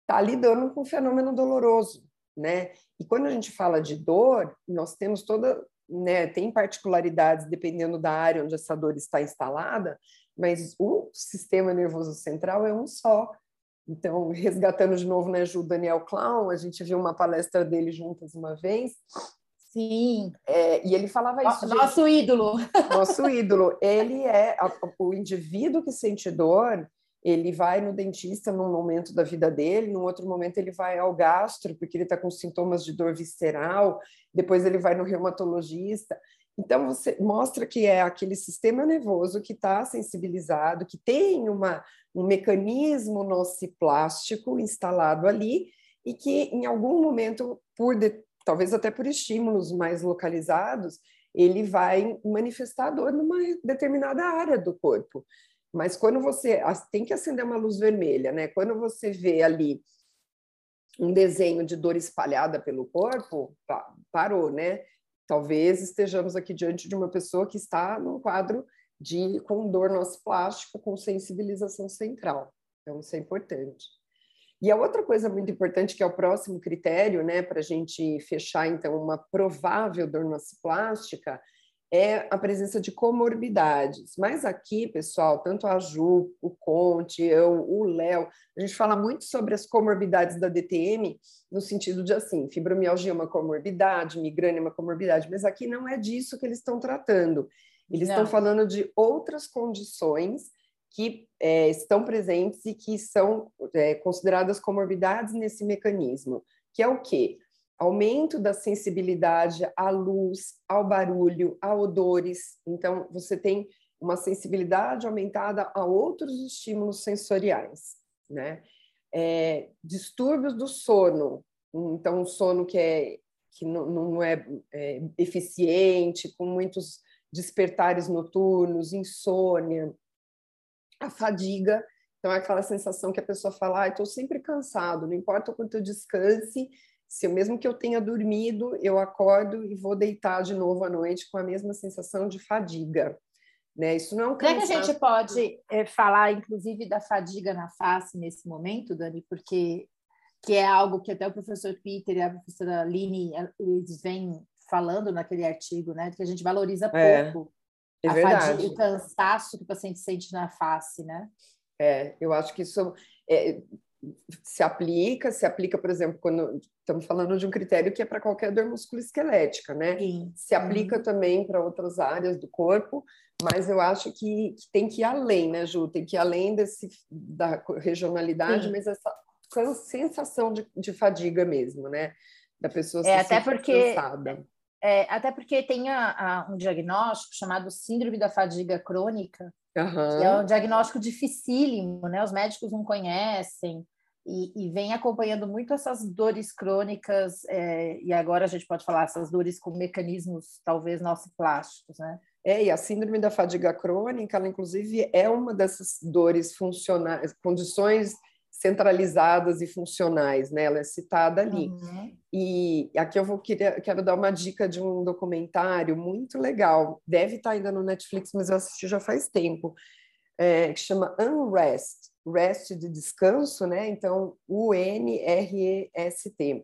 está lidando com um fenômeno doloroso, né? E quando a gente fala de dor, nós temos toda, né, tem particularidades dependendo da área onde essa dor está instalada, mas o sistema nervoso central é um só. Então, resgatando de novo, né, Ju, Daniel Clown, a gente viu uma palestra dele juntas uma vez. Sim. É, e ele falava isso. Nosso gente, ídolo. Nosso ídolo. Ele é a, o indivíduo que sente dor, ele vai no dentista num momento da vida dele, num outro momento ele vai ao gastro, porque ele está com sintomas de dor visceral, depois ele vai no reumatologista. Então, você mostra que é aquele sistema nervoso que está sensibilizado, que tem uma, um mecanismo nociplástico instalado ali e que, em algum momento, por de, talvez até por estímulos mais localizados, ele vai manifestar dor numa determinada área do corpo. Mas quando você tem que acender uma luz vermelha, né? Quando você vê ali um desenho de dor espalhada pelo corpo, parou, né? Talvez estejamos aqui diante de uma pessoa que está num quadro de com dor plástico, com sensibilização central. Então, isso é importante. E a outra coisa muito importante, que é o próximo critério, né, para a gente fechar, então, uma provável dor plástica, é a presença de comorbidades. Mas aqui, pessoal, tanto a Ju, o Conte, eu, o Léo, a gente fala muito sobre as comorbidades da DTM no sentido de assim, fibromialgia é uma comorbidade, migrânia é uma comorbidade, mas aqui não é disso que eles estão tratando. Eles não. estão falando de outras condições que é, estão presentes e que são é, consideradas comorbidades nesse mecanismo, que é o quê? aumento da sensibilidade à luz, ao barulho, a odores. Então, você tem uma sensibilidade aumentada a outros estímulos sensoriais, né? É, distúrbios do sono, então um sono que é que não, não é, é eficiente, com muitos despertares noturnos, insônia, a fadiga, então é aquela sensação que a pessoa fala, ah, estou sempre cansado, não importa o quanto eu descanse, se mesmo que eu tenha dormido, eu acordo e vou deitar de novo à noite com a mesma sensação de fadiga. Né? Isso não é um cansaço... Será que a gente pode é, falar, inclusive, da fadiga na face nesse momento, Dani? Porque que é algo que até o professor Peter e a professora Line eles vêm falando naquele artigo, né? Que a gente valoriza é, pouco é, é fadiga, o cansaço que o paciente sente na face, né? É, eu acho que isso é, se aplica, se aplica, por exemplo, quando estamos falando de um critério que é para qualquer dor musculoesquelética, né? Sim. Se aplica uhum. também para outras áreas do corpo, mas eu acho que, que, tem que ir além, né, Ju? Tem que ir além desse, da regionalidade, Sim. mas essa sensação de, de, fadiga mesmo, né? Da pessoa é, até porque cansada. É, até porque tem a, a, um diagnóstico chamado síndrome da fadiga crônica, Uhum. Que é um diagnóstico dificílimo, né? Os médicos não conhecem e, e vem acompanhando muito essas dores crônicas, é, e agora a gente pode falar essas dores com mecanismos talvez plásticos, né? É, e a síndrome da fadiga crônica, ela inclusive é uma dessas dores funcionais, condições centralizadas e funcionais, né? Ela é citada ali. Uhum. E aqui eu vou querer, quero dar uma dica de um documentário muito legal. Deve estar ainda no Netflix, mas eu assisti já faz tempo. É, que chama Unrest, rest de descanso, né? Então, U-N-R-E-S-T,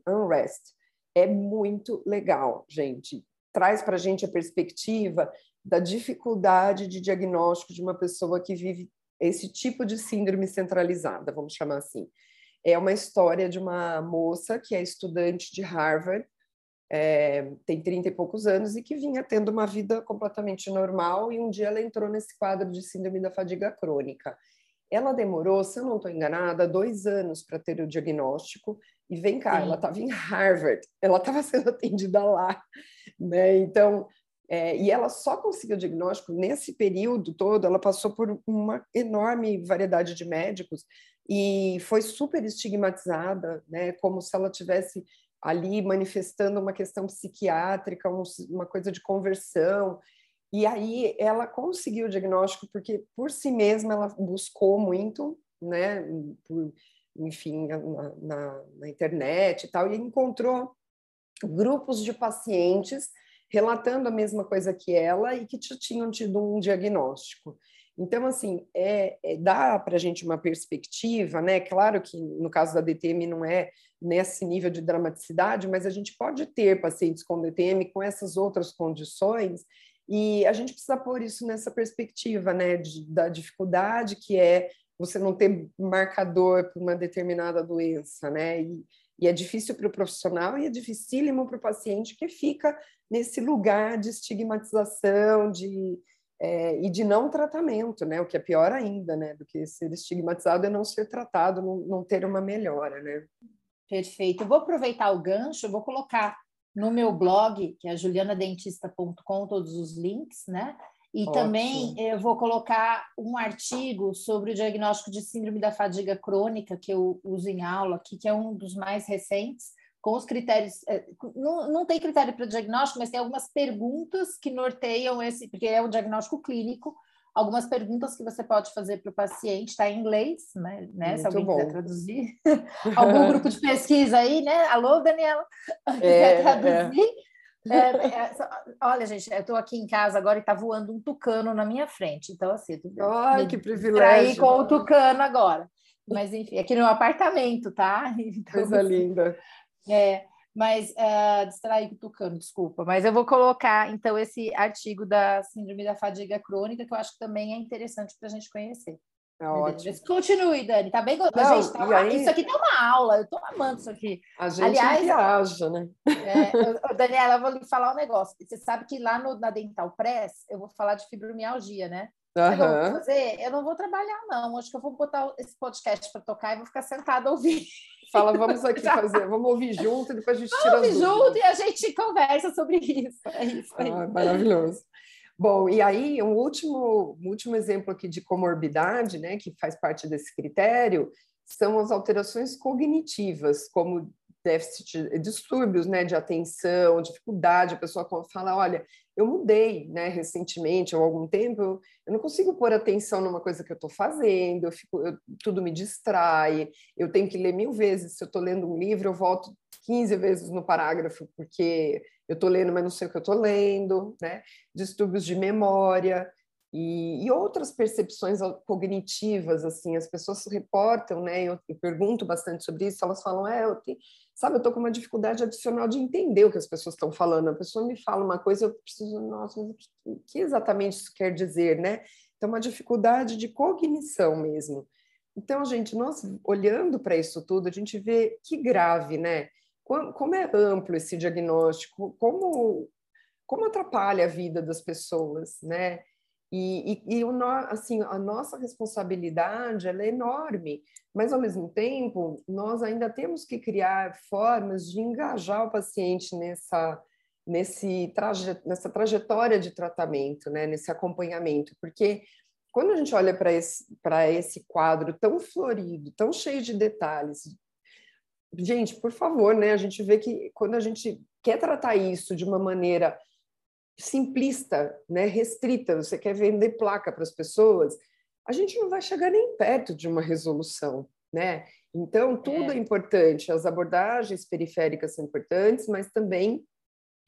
Unrest. É muito legal, gente. Traz para a gente a perspectiva da dificuldade de diagnóstico de uma pessoa que vive esse tipo de síndrome centralizada, vamos chamar assim. É uma história de uma moça que é estudante de Harvard, é, tem 30 e poucos anos e que vinha tendo uma vida completamente normal e um dia ela entrou nesse quadro de síndrome da fadiga crônica. Ela demorou, se eu não estou enganada, dois anos para ter o diagnóstico. E vem cá, Sim. ela estava em Harvard, ela estava sendo atendida lá, né? Então, é, e ela só conseguiu o diagnóstico nesse período todo. Ela passou por uma enorme variedade de médicos e foi super estigmatizada, né? Como se ela tivesse ali manifestando uma questão psiquiátrica, uma coisa de conversão. E aí ela conseguiu o diagnóstico porque por si mesma ela buscou muito, né, por, enfim, na, na, na, internet e tal, e encontrou grupos de pacientes relatando a mesma coisa que ela e que tinham tido um diagnóstico. Então, assim, é, é dá para a gente uma perspectiva, né? Claro que no caso da DTM não é nesse nível de dramaticidade, mas a gente pode ter pacientes com DTM com essas outras condições e a gente precisa pôr isso nessa perspectiva, né, de, da dificuldade que é você não ter marcador para uma determinada doença, né? E, e é difícil para o profissional e é dificílimo para o paciente que fica nesse lugar de estigmatização de, é, e de não tratamento, né? O que é pior ainda, né? Do que ser estigmatizado é não ser tratado, não, não ter uma melhora, né? Perfeito. Eu vou aproveitar o gancho, vou colocar no meu blog, que é julianadentista.com, todos os links, né? E Ótimo. também eu vou colocar um artigo sobre o diagnóstico de síndrome da fadiga crônica, que eu uso em aula aqui, que é um dos mais recentes, com os critérios. É, não, não tem critério para diagnóstico, mas tem algumas perguntas que norteiam esse, porque é um diagnóstico clínico, algumas perguntas que você pode fazer para o paciente, está em inglês, né? né se alguém bom. quiser traduzir. Algum grupo de pesquisa aí, né? Alô, Daniela? É, quiser traduzir. É. É, é, olha, gente, eu estou aqui em casa agora e está voando um tucano na minha frente. Então, assim, tudo Ai, que privilégio! com o tucano agora. Mas, enfim, aqui no apartamento, tá? Então, Coisa assim, linda. É, mas uh, distrair com o tucano, desculpa. Mas eu vou colocar, então, esse artigo da Síndrome da Fadiga Crônica, que eu acho que também é interessante para a gente conhecer. É ótimo. Continue, Dani, tá bem Não, gente, tá uma... aí... Isso aqui tá uma aula, eu tô amando isso aqui. A gente Aliás, viaja, né? É, eu, Daniela, eu vou lhe falar um negócio. Você sabe que lá no, na Dental Press eu vou falar de fibromialgia, né? Uhum. Eu, eu não vou trabalhar, não. Acho que eu vou botar esse podcast para tocar e vou ficar sentada ouvir. Fala, vamos aqui fazer, vamos ouvir junto e depois a gente vamos tira Vamos ouvir junto e a gente conversa sobre isso. É isso aí. Ah, maravilhoso. Bom, e aí um último, um último exemplo aqui de comorbidade, né, que faz parte desse critério, são as alterações cognitivas, como déficit, distúrbios, né, de atenção, dificuldade, a pessoa fala, olha, eu mudei, né, recentemente, há algum tempo, eu, eu não consigo pôr atenção numa coisa que eu estou fazendo, eu fico, eu, tudo me distrai, eu tenho que ler mil vezes, se eu estou lendo um livro, eu volto 15 vezes no parágrafo, porque eu estou lendo, mas não sei o que eu estou lendo, né? Distúrbios de memória e, e, outras percepções cognitivas, assim, as pessoas reportam, né? Eu, eu pergunto bastante sobre isso, elas falam, é, eu tenho, sabe, eu estou com uma dificuldade adicional de entender o que as pessoas estão falando. A pessoa me fala uma coisa, eu preciso, nossa, o que exatamente isso quer dizer, né? Então, uma dificuldade de cognição mesmo. Então, gente, nós olhando para isso tudo, a gente vê que grave, né? Como é amplo esse diagnóstico, como, como atrapalha a vida das pessoas, né? E, e, e o assim, a nossa responsabilidade é enorme, mas ao mesmo tempo nós ainda temos que criar formas de engajar o paciente nessa, nesse traje, nessa trajetória de tratamento, né? nesse acompanhamento, porque quando a gente olha para esse, esse quadro tão florido, tão cheio de detalhes, gente, por favor, né? A gente vê que quando a gente quer tratar isso de uma maneira simplista, né, restrita, você quer vender placa para as pessoas, a gente não vai chegar nem perto de uma resolução, né? Então, tudo é. é importante, as abordagens periféricas são importantes, mas também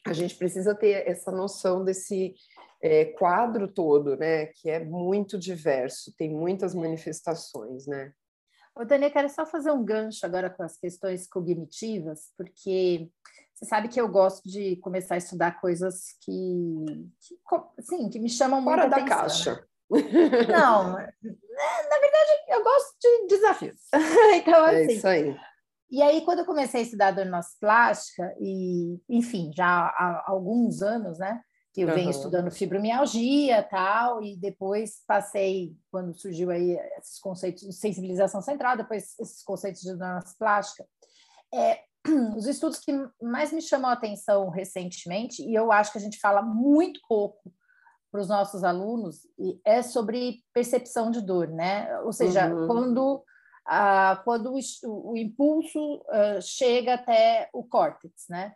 a gente precisa ter essa noção desse é, quadro todo, né, que é muito diverso, tem muitas manifestações, né? Ô, Dani, eu quero só fazer um gancho agora com as questões cognitivas, porque você sabe que eu gosto de começar a estudar coisas que, que sim, que me chamam Fora muito da atenção, caixa. Né? Não, na verdade, eu gosto de desafios. então, é assim, é isso aí. E aí, quando eu comecei a estudar plástica e, enfim, já há alguns anos, né? Que eu uhum. venho estudando fibromialgia tal, e depois passei, quando surgiu aí esses conceitos de sensibilização central, depois esses conceitos de doença plástica. É, os estudos que mais me chamam a atenção recentemente, e eu acho que a gente fala muito pouco para os nossos alunos, é sobre percepção de dor, né? Ou seja, uhum. quando, ah, quando o, o impulso uh, chega até o córtex, né?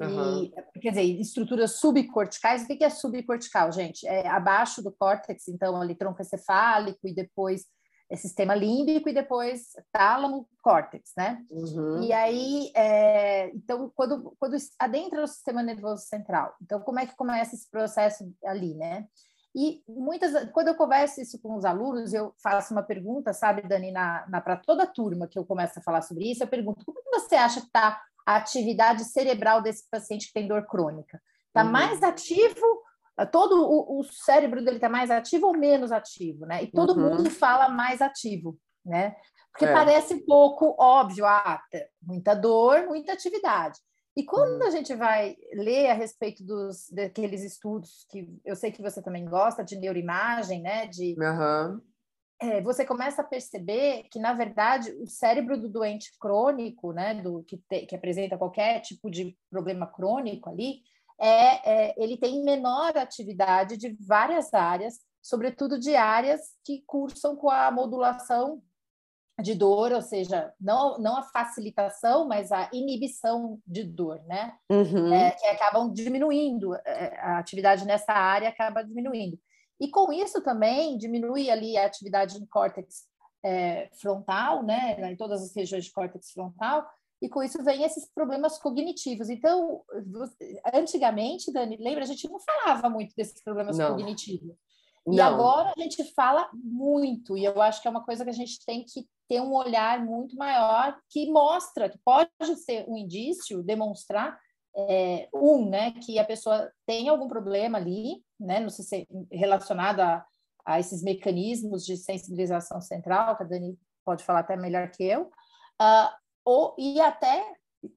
Uhum. E, quer dizer, estruturas subcorticais. O que é subcortical, gente? É abaixo do córtex, então, ali tronco encefálico e depois é sistema límbico e depois tálamo, córtex, né? Uhum. E aí, é, então, quando, quando adentra o sistema nervoso central, então, como é que começa esse processo ali, né? E muitas, quando eu converso isso com os alunos, eu faço uma pergunta, sabe, Dani, na, na para toda a turma que eu começo a falar sobre isso, eu pergunto: como que você acha que está a atividade cerebral desse paciente que tem dor crônica. Está uhum. mais ativo todo o, o cérebro dele está mais ativo ou menos ativo, né? E todo uhum. mundo fala mais ativo, né? Porque é. parece pouco óbvio, ah, muita dor, muita atividade. E quando uhum. a gente vai ler a respeito dos daqueles estudos que eu sei que você também gosta de neuroimagem, né? De uhum. É, você começa a perceber que na verdade o cérebro do doente crônico, né? Do que, te, que apresenta qualquer tipo de problema crônico ali, é, é, ele tem menor atividade de várias áreas, sobretudo de áreas que cursam com a modulação de dor, ou seja, não, não a facilitação, mas a inibição de dor, né? Uhum. É, que acabam diminuindo, é, a atividade nessa área acaba diminuindo. E com isso também diminui ali a atividade no córtex é, frontal, né? Em todas as regiões de córtex frontal, e com isso vem esses problemas cognitivos. Então, antigamente, Dani, lembra, a gente não falava muito desses problemas não. cognitivos. E não. agora a gente fala muito, e eu acho que é uma coisa que a gente tem que ter um olhar muito maior, que mostra, que pode ser um indício, demonstrar, é, um, né, que a pessoa tem algum problema ali, né, não sei se é relacionado a, a esses mecanismos de sensibilização central, que a Dani pode falar até melhor que eu, uh, ou e até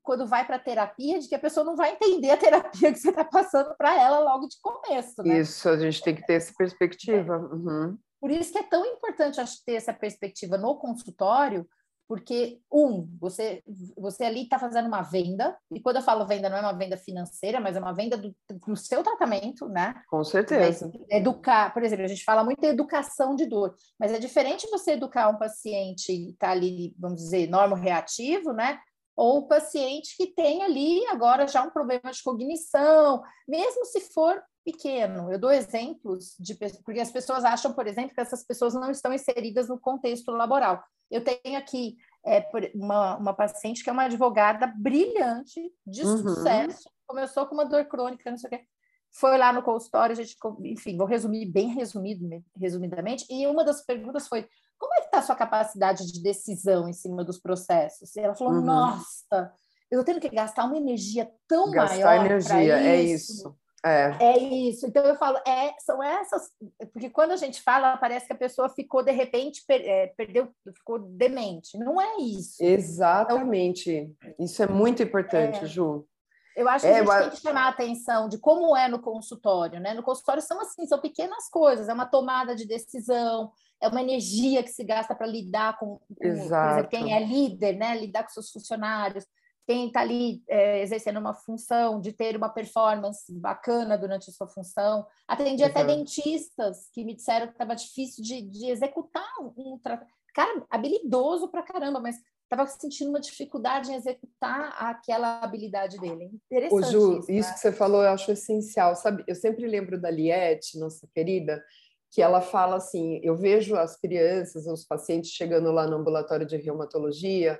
quando vai para a terapia, de que a pessoa não vai entender a terapia que você está passando para ela logo de começo. Né? Isso, a gente tem que ter essa perspectiva. Uhum. Por isso que é tão importante acho, ter essa perspectiva no consultório, porque, um, você, você ali está fazendo uma venda, e quando eu falo venda, não é uma venda financeira, mas é uma venda do, do seu tratamento, né? Com certeza. Educar, por exemplo, a gente fala muito em educação de dor, mas é diferente você educar um paciente e está ali, vamos dizer, normo reativo, né? Ou o paciente que tem ali agora já um problema de cognição, mesmo se for pequeno. Eu dou exemplos de porque as pessoas acham, por exemplo, que essas pessoas não estão inseridas no contexto laboral. Eu tenho aqui é, uma, uma paciente que é uma advogada brilhante, de uhum. sucesso, começou com uma dor crônica, não sei o quê. Foi lá no consultório, a gente, enfim, vou resumir bem resumido, resumidamente, e uma das perguntas foi: como é que está a sua capacidade de decisão em cima dos processos? E ela falou: uhum. nossa, eu tendo que gastar uma energia tão gastar maior. Gastar energia, é isso. É. é isso. Então eu falo, é, são essas, porque quando a gente fala, parece que a pessoa ficou de repente per, é, perdeu, ficou demente. Não é isso. Exatamente. Então, isso é muito importante, é, Ju. Eu acho que é, a gente eu... tem que chamar a atenção de como é no consultório, né? No consultório são assim, são pequenas coisas, é uma tomada de decisão, é uma energia que se gasta para lidar com, com exemplo, quem é líder, né? Lidar com seus funcionários quem está ali é, exercendo uma função, de ter uma performance bacana durante a sua função. Atendi uhum. até dentistas que me disseram que estava difícil de, de executar um tratamento. Cara, habilidoso pra caramba, mas estava sentindo uma dificuldade em executar aquela habilidade dele. Interessante. Ô, Ju, isso, isso né? que você falou eu acho essencial, sabe? Eu sempre lembro da Liette, nossa querida, que ela fala assim: eu vejo as crianças, os pacientes chegando lá no ambulatório de reumatologia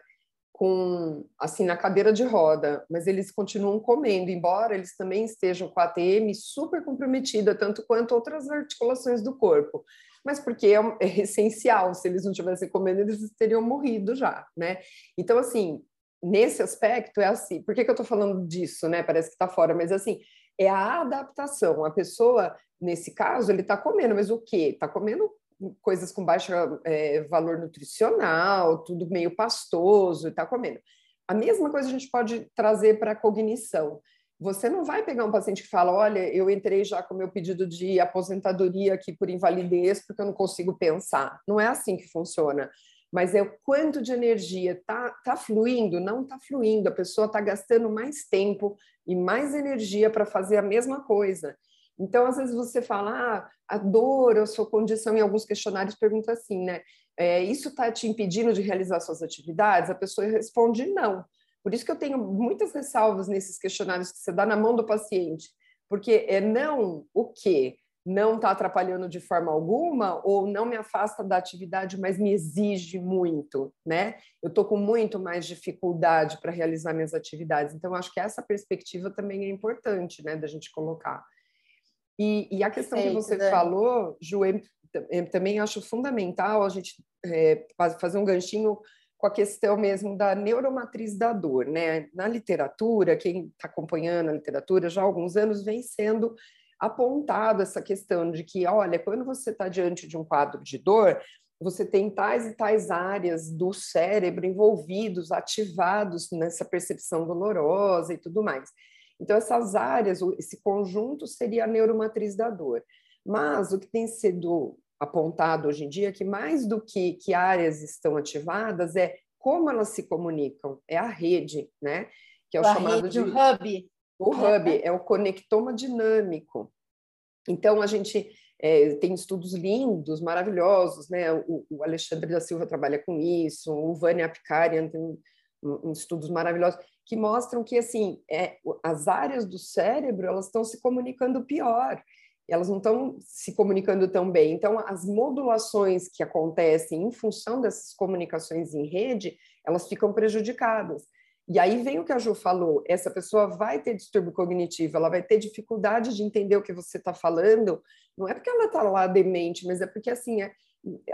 com assim na cadeira de roda, mas eles continuam comendo, embora eles também estejam com a ATM super comprometida, tanto quanto outras articulações do corpo. Mas porque é, é essencial, se eles não tivessem comendo, eles teriam morrido já, né? Então, assim, nesse aspecto é assim. Por que, que eu estou falando disso, né? Parece que está fora, mas assim, é a adaptação. A pessoa, nesse caso, ele está comendo, mas o quê? Está comendo coisas com baixo é, valor nutricional, tudo meio pastoso e tá comendo. A mesma coisa a gente pode trazer para a cognição. Você não vai pegar um paciente que fala: Olha, eu entrei já com meu pedido de aposentadoria aqui por invalidez porque eu não consigo pensar. Não é assim que funciona. Mas é o quanto de energia tá, tá fluindo? Não está fluindo. A pessoa está gastando mais tempo e mais energia para fazer a mesma coisa. Então, às vezes você fala, ah, a dor, a sua condição, em alguns questionários pergunta assim, né? É, isso está te impedindo de realizar suas atividades? A pessoa responde não. Por isso que eu tenho muitas ressalvas nesses questionários que você dá na mão do paciente, porque é não o quê? Não está atrapalhando de forma alguma ou não me afasta da atividade, mas me exige muito, né? Eu estou com muito mais dificuldade para realizar minhas atividades. Então, acho que essa perspectiva também é importante, né, da gente colocar. E, e a questão Perfeito, que você Dani. falou, Ju, também acho fundamental a gente é, fazer um ganchinho com a questão mesmo da neuromatriz da dor, né? Na literatura, quem está acompanhando a literatura já há alguns anos vem sendo apontado essa questão de que, olha, quando você está diante de um quadro de dor, você tem tais e tais áreas do cérebro envolvidos, ativados nessa percepção dolorosa e tudo mais. Então, essas áreas, esse conjunto seria a neuromatriz da dor. Mas o que tem sido apontado hoje em dia é que mais do que que áreas estão ativadas é como elas se comunicam, é a rede, né? Que é o a chamado rede, de o hub. O hub é o conectoma dinâmico. Então a gente é, tem estudos lindos, maravilhosos, né? O, o, Alexandre da Silva trabalha com isso, o Vânia Apicarian tem um, um, estudos maravilhosos que mostram que assim é, as áreas do cérebro elas estão se comunicando pior elas não estão se comunicando tão bem. Então, as modulações que acontecem em função dessas comunicações em rede, elas ficam prejudicadas. E aí vem o que a Ju falou: essa pessoa vai ter distúrbio cognitivo, ela vai ter dificuldade de entender o que você está falando. Não é porque ela está lá demente, mas é porque assim é,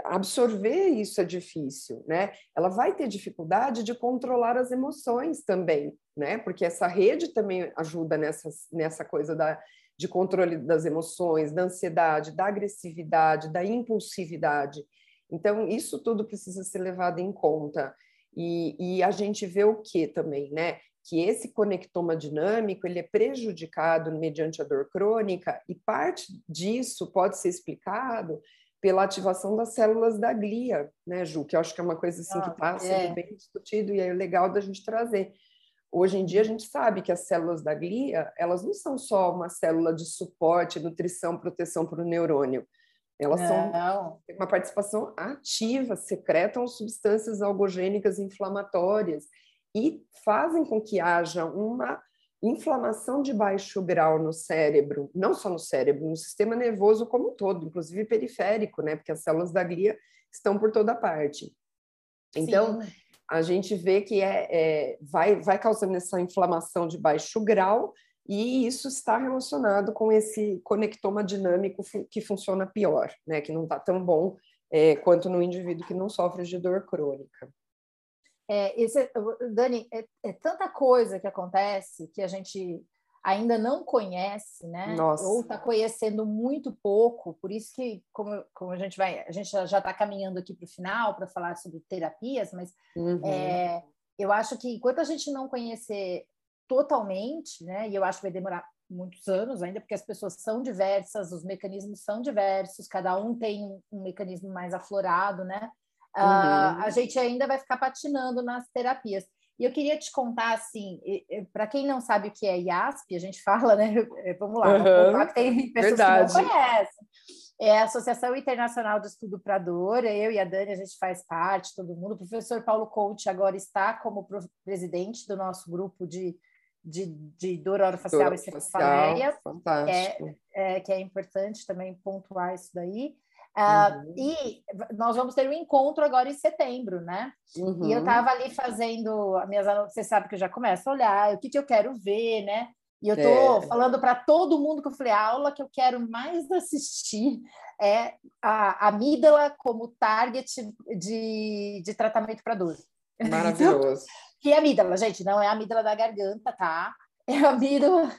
absorver isso é difícil, né? Ela vai ter dificuldade de controlar as emoções também, né? Porque essa rede também ajuda nessa, nessa coisa da de controle das emoções, da ansiedade, da agressividade, da impulsividade. Então, isso tudo precisa ser levado em conta. E, e, a gente vê o que também, né? Que esse conectoma dinâmico ele é prejudicado mediante a dor crônica, e parte disso pode ser explicado pela ativação das células da glia, né, Ju? Que eu acho que é uma coisa assim que está ah, sendo é. bem discutido e é legal da gente trazer. Hoje em dia a gente sabe que as células da glia, elas não são só uma célula de suporte, nutrição, proteção para o neurônio. Elas não. são uma participação ativa, secretam substâncias algogênicas inflamatórias e fazem com que haja uma inflamação de baixo grau no cérebro, não só no cérebro, no sistema nervoso como um todo, inclusive periférico, né? Porque as células da glia estão por toda parte. Então, Sim a gente vê que é, é, vai, vai causando essa inflamação de baixo grau e isso está relacionado com esse conectoma dinâmico que funciona pior, né? que não está tão bom é, quanto no indivíduo que não sofre de dor crônica. É, esse, Dani, é, é, tanta coisa que acontece que a gente ainda não conhece, né? Nossa. Ou está conhecendo muito pouco, por isso que, como, como a gente vai, a gente já está caminhando aqui para o final para falar sobre terapias, mas uhum. é, eu acho que enquanto a gente não conhecer totalmente, né? E eu acho que vai demorar muitos anos ainda, porque as pessoas são diversas, os mecanismos são diversos, cada um tem um, um mecanismo mais aflorado, né? Uhum. Uh, a gente ainda vai ficar patinando nas terapias. E eu queria te contar, assim, para quem não sabe o que é IASP, a gente fala, né? Vamos lá, uhum. vamos tem pessoas Verdade. que não conhecem. É a Associação Internacional de Estudo para Dor, eu e a Dani, a gente faz parte, todo mundo. O professor Paulo Conte agora está como presidente do nosso grupo de, de, de dor orofacial e cefaleia, fantástico. É, é, que é importante também pontuar isso daí. Uh, uhum. E nós vamos ter um encontro agora em setembro, né? Uhum. E eu estava ali fazendo as minhas você sabe que eu já começo a olhar o que, que eu quero ver, né? E eu estou é. falando para todo mundo que eu falei, a aula que eu quero mais assistir é a amígdala como target de, de tratamento para dor. Maravilhoso. que é amígdala, gente, não é a amígdala da garganta, tá? É a amígdala,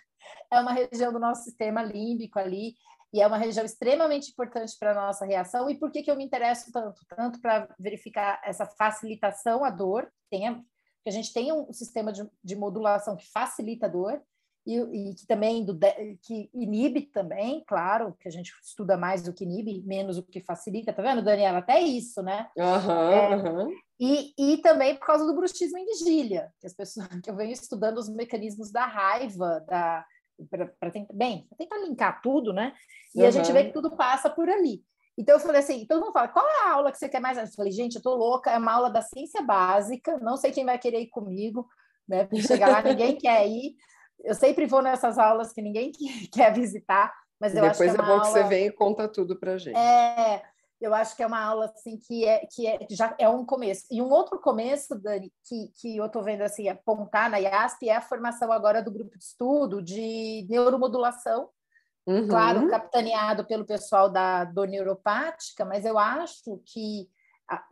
é uma região do nosso sistema límbico ali, e é uma região extremamente importante para a nossa reação. E por que, que eu me interesso tanto? Tanto para verificar essa facilitação à dor, tenha, que a gente tem um sistema de, de modulação que facilita a dor, e, e, que também do, que inibe também, claro, que a gente estuda mais do que inibe, menos o que facilita, tá vendo, Daniela? Até isso, né? Uhum, é, uhum. E, e também por causa do bruxismo em vigília, que as pessoas que eu venho estudando os mecanismos da raiva, da, para tentar, bem, tentar linkar tudo, né? E uhum. a gente vê que tudo passa por ali. Então eu falei assim, todo mundo fala, qual é a aula que você quer mais? Eu falei, gente, eu tô louca, é uma aula da ciência básica, não sei quem vai querer ir comigo, né? Porque chegar lá, ninguém quer ir. Eu sempre vou nessas aulas que ninguém quer visitar, mas eu Depois acho que é, é bom aula... que você vem e conta tudo pra gente. É, eu acho que é uma aula assim que é que é, já é um começo. E um outro começo, Dani, que, que eu estou vendo assim apontar na IASP é a formação agora do grupo de estudo de neuromodulação, uhum. claro, capitaneado pelo pessoal da dor neuropática, mas eu acho que,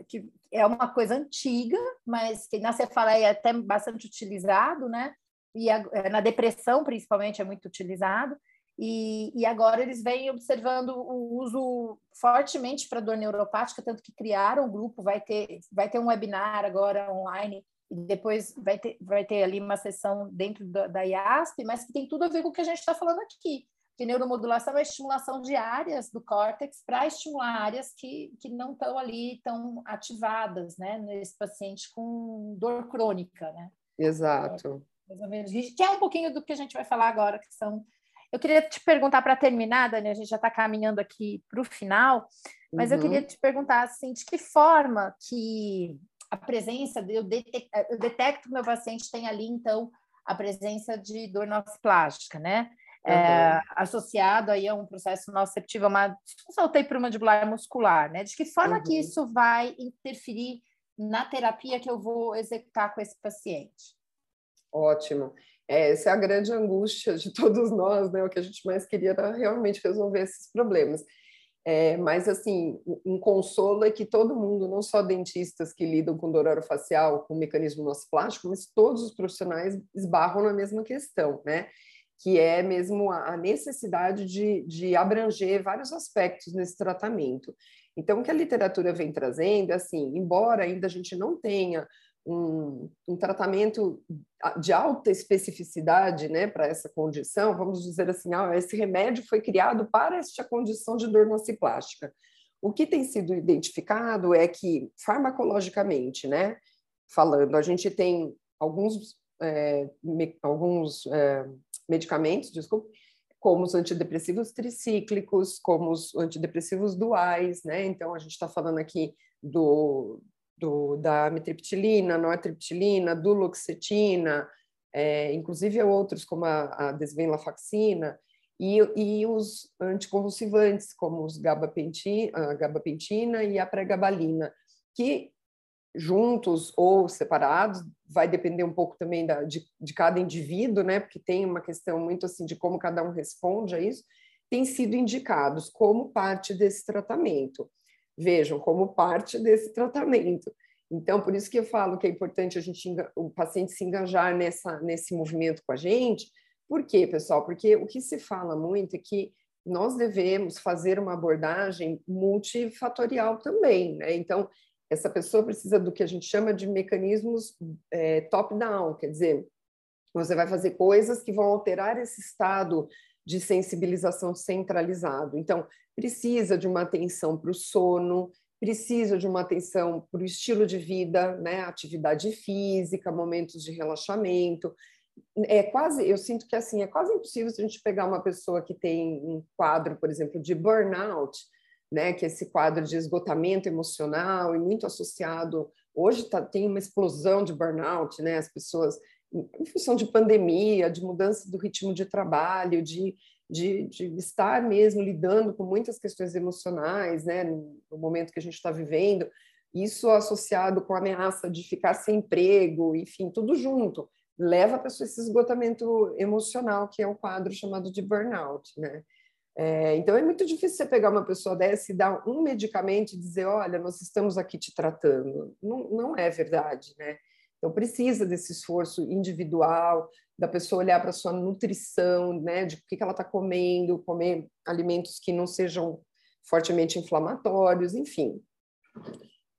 que é uma coisa antiga, mas que na cefaleia é até bastante utilizado, né? E a, na depressão, principalmente, é muito utilizado E, e agora eles vêm observando o uso fortemente para dor neuropática, tanto que criaram o grupo, vai ter, vai ter um webinar agora online e depois vai ter, vai ter ali uma sessão dentro da, da IASP, mas que tem tudo a ver com o que a gente está falando aqui. Que neuromodulação é a estimulação de áreas do córtex para estimular áreas que, que não estão ali tão ativadas, né, nesse paciente com dor crônica, né? Exato. É, mais ou menos. Que é um pouquinho do que a gente vai falar agora, que são. Eu queria te perguntar para terminar, Dani, a gente já está caminhando aqui para o final, mas uhum. eu queria te perguntar assim, de que forma que a presença, de, eu, detecto, eu detecto que meu paciente tem ali, então, a presença de dor nociplástica, né? Uhum. É, associado aí a um processo nociceptivo, uma disfunção mandibular muscular, né? De que forma uhum. que isso vai interferir na terapia que eu vou executar com esse paciente? Ótimo. É, essa é a grande angústia de todos nós, né? O que a gente mais queria era realmente resolver esses problemas. É, mas, assim, um consolo é que todo mundo, não só dentistas que lidam com dor orofacial, com mecanismo nociplástico, mas todos os profissionais esbarram na mesma questão, né? Que é mesmo a necessidade de, de abranger vários aspectos nesse tratamento. Então, o que a literatura vem trazendo, é assim, embora ainda a gente não tenha um, um, tratamento de alta especificidade né, para essa condição, vamos dizer assim, ah, esse remédio foi criado para esta condição de dor nociplástica. O que tem sido identificado é que, farmacologicamente, né, falando, a gente tem alguns, é, me, alguns é, medicamentos, desculpa, como os antidepressivos tricíclicos, como os antidepressivos duais, né? Então, a gente está falando aqui do, do, da amitriptilina, nortriptilina, duloxetina, é, inclusive outros como a, a desvenlafaxina, e, e os anticonvulsivantes, como os gabapentina, a gabapentina e a pregabalina, que juntos ou separados, vai depender um pouco também da, de, de cada indivíduo, né? Porque tem uma questão muito assim de como cada um responde a isso, têm sido indicados como parte desse tratamento vejam, como parte desse tratamento. Então, por isso que eu falo que é importante a gente, o paciente se engajar nessa, nesse movimento com a gente. Por quê, pessoal? Porque o que se fala muito é que nós devemos fazer uma abordagem multifatorial também, né? Então, essa pessoa precisa do que a gente chama de mecanismos é, top-down, quer dizer, você vai fazer coisas que vão alterar esse estado de sensibilização centralizado. Então, precisa de uma atenção para o sono, precisa de uma atenção para o estilo de vida, né? atividade física, momentos de relaxamento. É quase, eu sinto que assim, é quase impossível se a gente pegar uma pessoa que tem um quadro, por exemplo, de burnout, né, que é esse quadro de esgotamento emocional e muito associado. Hoje tá, tem uma explosão de burnout, né? As pessoas em função de pandemia, de mudança do ritmo de trabalho, de, de, de estar mesmo lidando com muitas questões emocionais, né, no momento que a gente está vivendo, isso associado com a ameaça de ficar sem emprego, enfim, tudo junto, leva a pessoa a esse esgotamento emocional, que é um quadro chamado de burnout, né? É, então é muito difícil você pegar uma pessoa dessa e dar um medicamento e dizer, olha, nós estamos aqui te tratando. Não, não é verdade, né? Então, precisa desse esforço individual, da pessoa olhar para sua nutrição, né, de o que ela está comendo, comer alimentos que não sejam fortemente inflamatórios, enfim.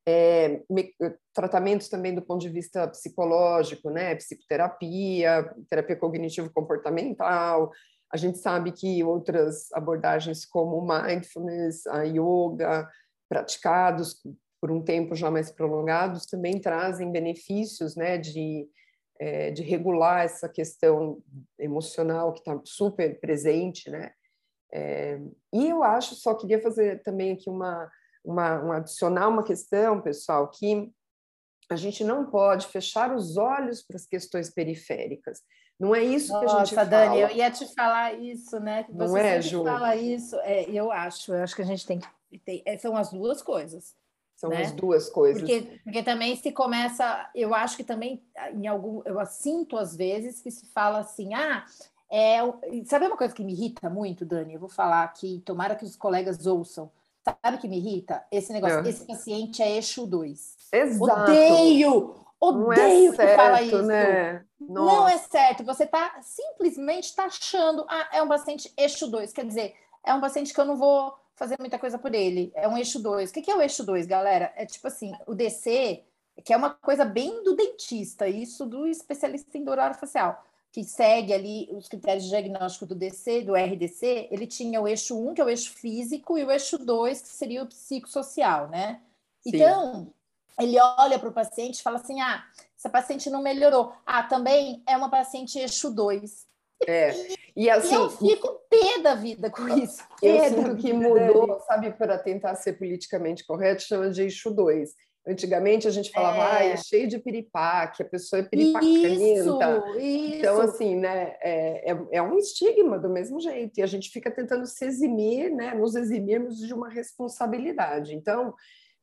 É, me, tratamentos também do ponto de vista psicológico, né, psicoterapia, terapia cognitivo-comportamental. A gente sabe que outras abordagens como mindfulness, a yoga, praticados por um tempo já mais prolongados, também trazem benefícios né, de, é, de regular essa questão emocional que está super presente. Né? É, e eu acho, só queria fazer também aqui uma, uma, um adicionar uma questão, pessoal, que a gente não pode fechar os olhos para as questões periféricas. Não é isso Nossa, que a gente Nossa, Dani, eu ia te falar isso, né? Você não é, Ju? fala isso. É, eu acho, eu acho que a gente tem que. Tem, é, são as duas coisas. São né? as duas coisas. Porque, porque também se começa, eu acho que também em algum, eu sinto às vezes que se fala assim, ah, é, sabe uma coisa que me irrita muito, Dani? Eu vou falar aqui, tomara que os colegas ouçam. Sabe o que me irrita? Esse negócio, é. esse paciente é eixo 2. Exato. Odeio, Odeio é certo, que fala isso. Né? Não é certo. Você está simplesmente taxando. Ah, é um paciente eixo 2. Quer dizer, é um paciente que eu não vou fazer muita coisa por ele. É um eixo 2. O que é o eixo 2, galera? É tipo assim, o DC, que é uma coisa bem do dentista, isso do especialista em dor facial que segue ali os critérios de diagnóstico do DC, do RDC, ele tinha o eixo 1, que é o eixo físico, e o eixo 2, que seria o psicossocial, né? Sim. Então, ele olha para o paciente e fala assim: ah, essa paciente não melhorou. Ah, também é uma paciente eixo 2. É. E assim, e eu fico pé da vida com isso. Eu sinto que mudou, sabe, para tentar ser politicamente correto, chama de eixo 2. Antigamente a gente falava, é. ah, é cheio de piripaque, a pessoa é piripacenta. Isso, isso. Então, assim, né, é, é, é, um estigma do mesmo jeito. E a gente fica tentando se eximir, né, nos eximirmos de uma responsabilidade. Então.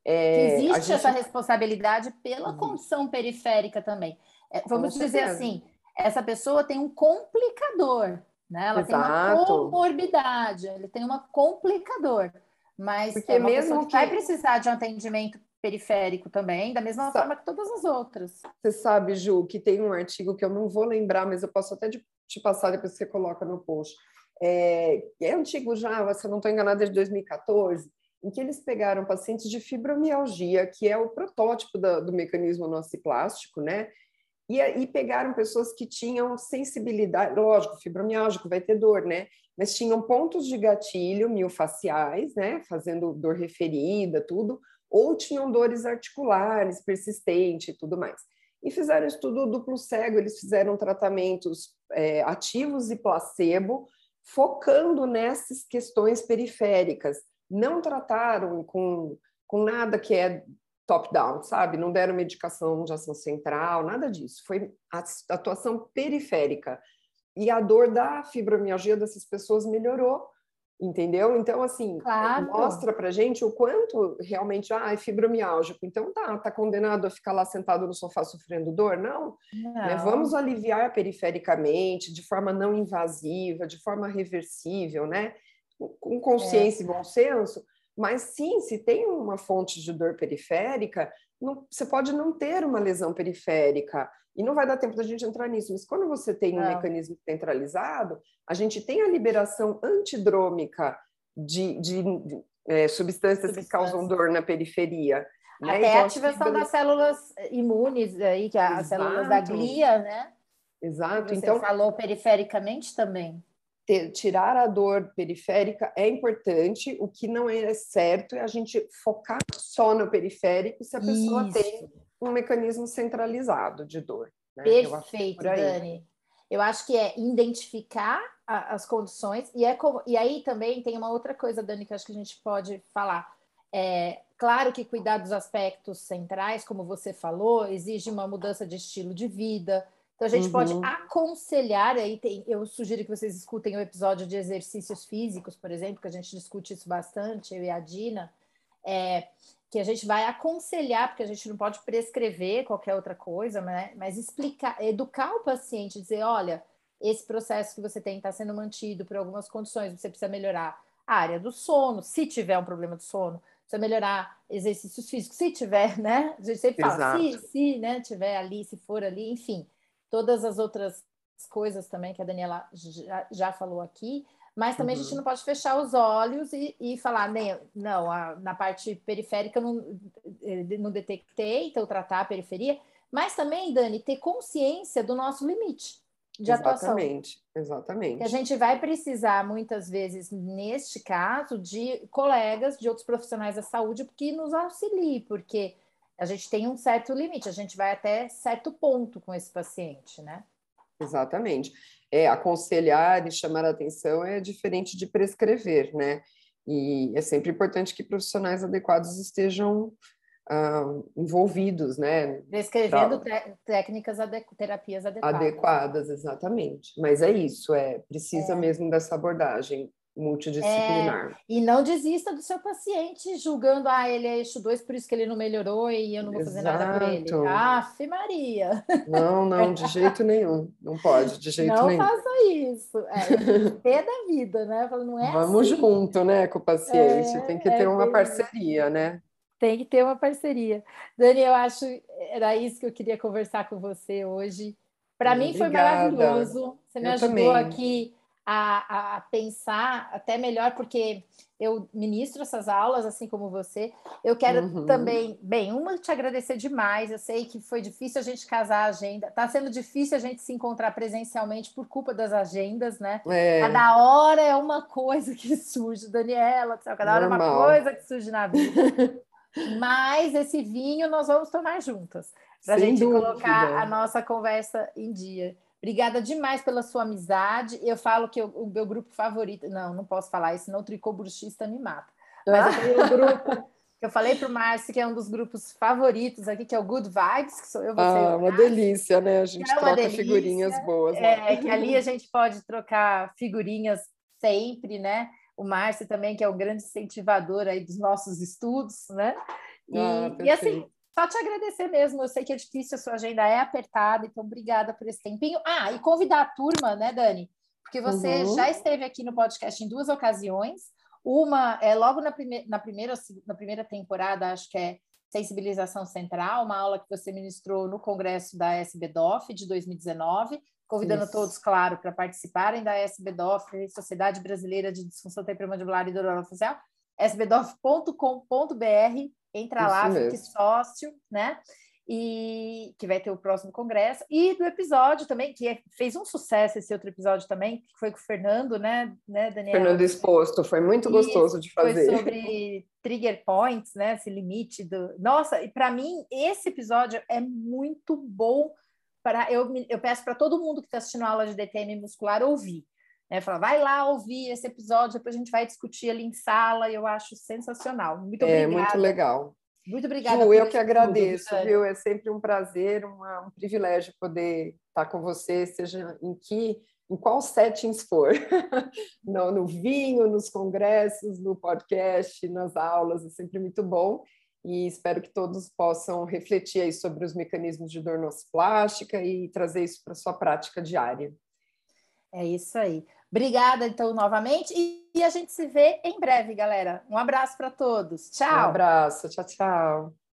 É, existe gente... essa responsabilidade pela condição periférica também. É, vamos dizer assim, essa pessoa tem um complicador, né? Ela Exato. tem uma comorbidade, ele tem uma complicador. Mas Porque é mesmo que vai precisar de um atendimento periférico também, da mesma forma que todas as outras. Você sabe, Ju, que tem um artigo que eu não vou lembrar, mas eu posso até te passar depois que você coloca no post. É, é antigo já, se eu não estou enganada, desde 2014, em que eles pegaram pacientes de fibromialgia, que é o protótipo da, do mecanismo nociplástico, né? E, e pegaram pessoas que tinham sensibilidade, lógico, fibromialgico vai ter dor, né? Mas tinham pontos de gatilho miofaciais, né? Fazendo dor referida, tudo, ou tinham dores articulares persistentes e tudo mais. E fizeram estudo duplo cego, eles fizeram tratamentos é, ativos e placebo, focando nessas questões periféricas. Não trataram com, com nada que é top-down, sabe? Não deram medicação de ação central, nada disso. Foi a atuação periférica. E a dor da fibromialgia dessas pessoas melhorou entendeu? Então, assim, claro. mostra pra gente o quanto realmente, ah, é fibromialgico, então tá, tá condenado a ficar lá sentado no sofá sofrendo dor? Não, né? não. vamos aliviar perifericamente, de forma não invasiva, de forma reversível, né? Com consciência é. e bom senso, mas sim, se tem uma fonte de dor periférica, não, você pode não ter uma lesão periférica, e não vai dar tempo da gente entrar nisso, mas quando você tem um mecanismo centralizado, a gente tem a liberação antidrômica de, de, de é, substâncias que causam dor na periferia. Né? Até então, a ativação das células imunes aí, que é as células da glia, né? Exato. Você então falou perifericamente também. Ter, tirar a dor periférica é importante. O que não é certo é a gente focar só no periférico se a pessoa Isso. tem um mecanismo centralizado de dor. Né? Perfeito, eu Dani. Eu acho que é identificar a, as condições, e, é como, e aí também tem uma outra coisa, Dani, que acho que a gente pode falar. É, claro que cuidar dos aspectos centrais, como você falou, exige uma mudança de estilo de vida. Então a gente uhum. pode aconselhar, aí tem, eu sugiro que vocês escutem o episódio de exercícios físicos, por exemplo, que a gente discute isso bastante, eu e a Dina. É, que a gente vai aconselhar, porque a gente não pode prescrever qualquer outra coisa, né? mas explicar, educar o paciente, dizer, olha, esse processo que você tem está sendo mantido por algumas condições, você precisa melhorar a área do sono, se tiver um problema de sono, precisa melhorar exercícios físicos, se tiver, né? A gente sempre fala, se, se né, tiver ali, se for ali, enfim, todas as outras coisas também que a Daniela já, já falou aqui, mas também uhum. a gente uhum. não pode fechar os olhos e, e falar, nem, não, a, na parte periférica eu não, eh, não detectei, então tratar a periferia. Mas também, Dani, ter consciência do nosso limite de atuação. Exatamente, exatamente. Que a gente vai precisar, muitas vezes, neste caso, de colegas, de outros profissionais da saúde que nos auxiliem, porque a gente tem um certo limite, a gente vai até certo ponto com esse paciente, né? Exatamente é, aconselhar e chamar a atenção é diferente de prescrever, né? E é sempre importante que profissionais adequados estejam uh, envolvidos, né? Prescrevendo pra... técnicas, ade... terapias adequadas. Adequadas, exatamente. Mas é isso, é precisa é. mesmo dessa abordagem multidisciplinar. É, e não desista do seu paciente julgando, ah, ele é eixo 2, por isso que ele não melhorou e eu não vou fazer nada por ele. Aff, Maria! Não, não, de jeito nenhum. Não pode, de jeito não nenhum. Não faça isso. É, ter da vida, né? Não é Vamos assim. junto, né, com o paciente. É, Tem que ter é uma parceria, né? Tem que ter uma parceria. Dani, eu acho era isso que eu queria conversar com você hoje. Para mim foi maravilhoso. Você me eu ajudou também. aqui a, a, pensar até melhor, porque eu ministro essas aulas, assim como você. Eu quero uhum. também, bem, uma, te agradecer demais. Eu sei que foi difícil a gente casar a agenda. Está sendo difícil a gente se encontrar presencialmente por culpa das agendas, né? É. Cada hora é uma coisa que surge, Daniela, cada hora é uma coisa que surge na vida. Mas esse vinho nós vamos tomar juntas, para a gente dúvida. colocar a nossa conversa em dia. Obrigada demais pela sua amizade. Eu falo que eu, o meu grupo favorito. Não, não posso falar isso, senão o tricô bruxista me mata. Mas eu tenho um grupo que eu falei para o Márcio que é um dos grupos favoritos aqui, que é o Good Vibes, que sou eu, você. Ah, uma delícia, né? A gente é troca delícia, figurinhas boas. É, que ali a gente pode trocar figurinhas sempre, né? O Márcio também, que é um grande incentivador aí dos nossos estudos, né? E, ah, e assim, só te agradecer mesmo. Eu sei que é difícil, a sua agenda é apertada, então obrigada por esse tempinho. Ah, e convidar a turma, né, Dani? Porque você uhum. já esteve aqui no podcast em duas ocasiões. Uma é logo na, prime na, primeira, na primeira temporada, acho que é Sensibilização Central, uma aula que você ministrou no congresso da SBDOF de 2019, convidando Isso. todos, claro, para participarem da SBDOF, Sociedade Brasileira de Disfunção Temporomandibular e Dor Facial, sbdof.com.br Entra Isso lá, fique sócio, né? E que vai ter o próximo congresso. E do episódio também, que é, fez um sucesso esse outro episódio também, que foi com o Fernando, né, né Daniel? Fernando Exposto, foi muito e gostoso de fazer. Foi sobre trigger points, né? Esse limite do. Nossa, e para mim, esse episódio é muito bom para. Eu, eu peço para todo mundo que está assistindo a aula de DTM muscular ouvir. Né? Fala, vai lá ouvir esse episódio, depois a gente vai discutir ali em sala, e eu acho sensacional. Muito obrigada. É muito legal. Muito obrigada. Ju, eu que agradeço, tudo, viu? É sempre um prazer, uma, um privilégio poder estar com você, seja em que, em qual settings for, no, no vinho, nos congressos, no podcast, nas aulas, é sempre muito bom. E espero que todos possam refletir aí sobre os mecanismos de dor plástica e trazer isso para sua prática diária. É isso aí. Obrigada, então, novamente. E, a gente se vê em breve, galera. Um abraço para todos. Tchau. Um abraço. Tchau, tchau.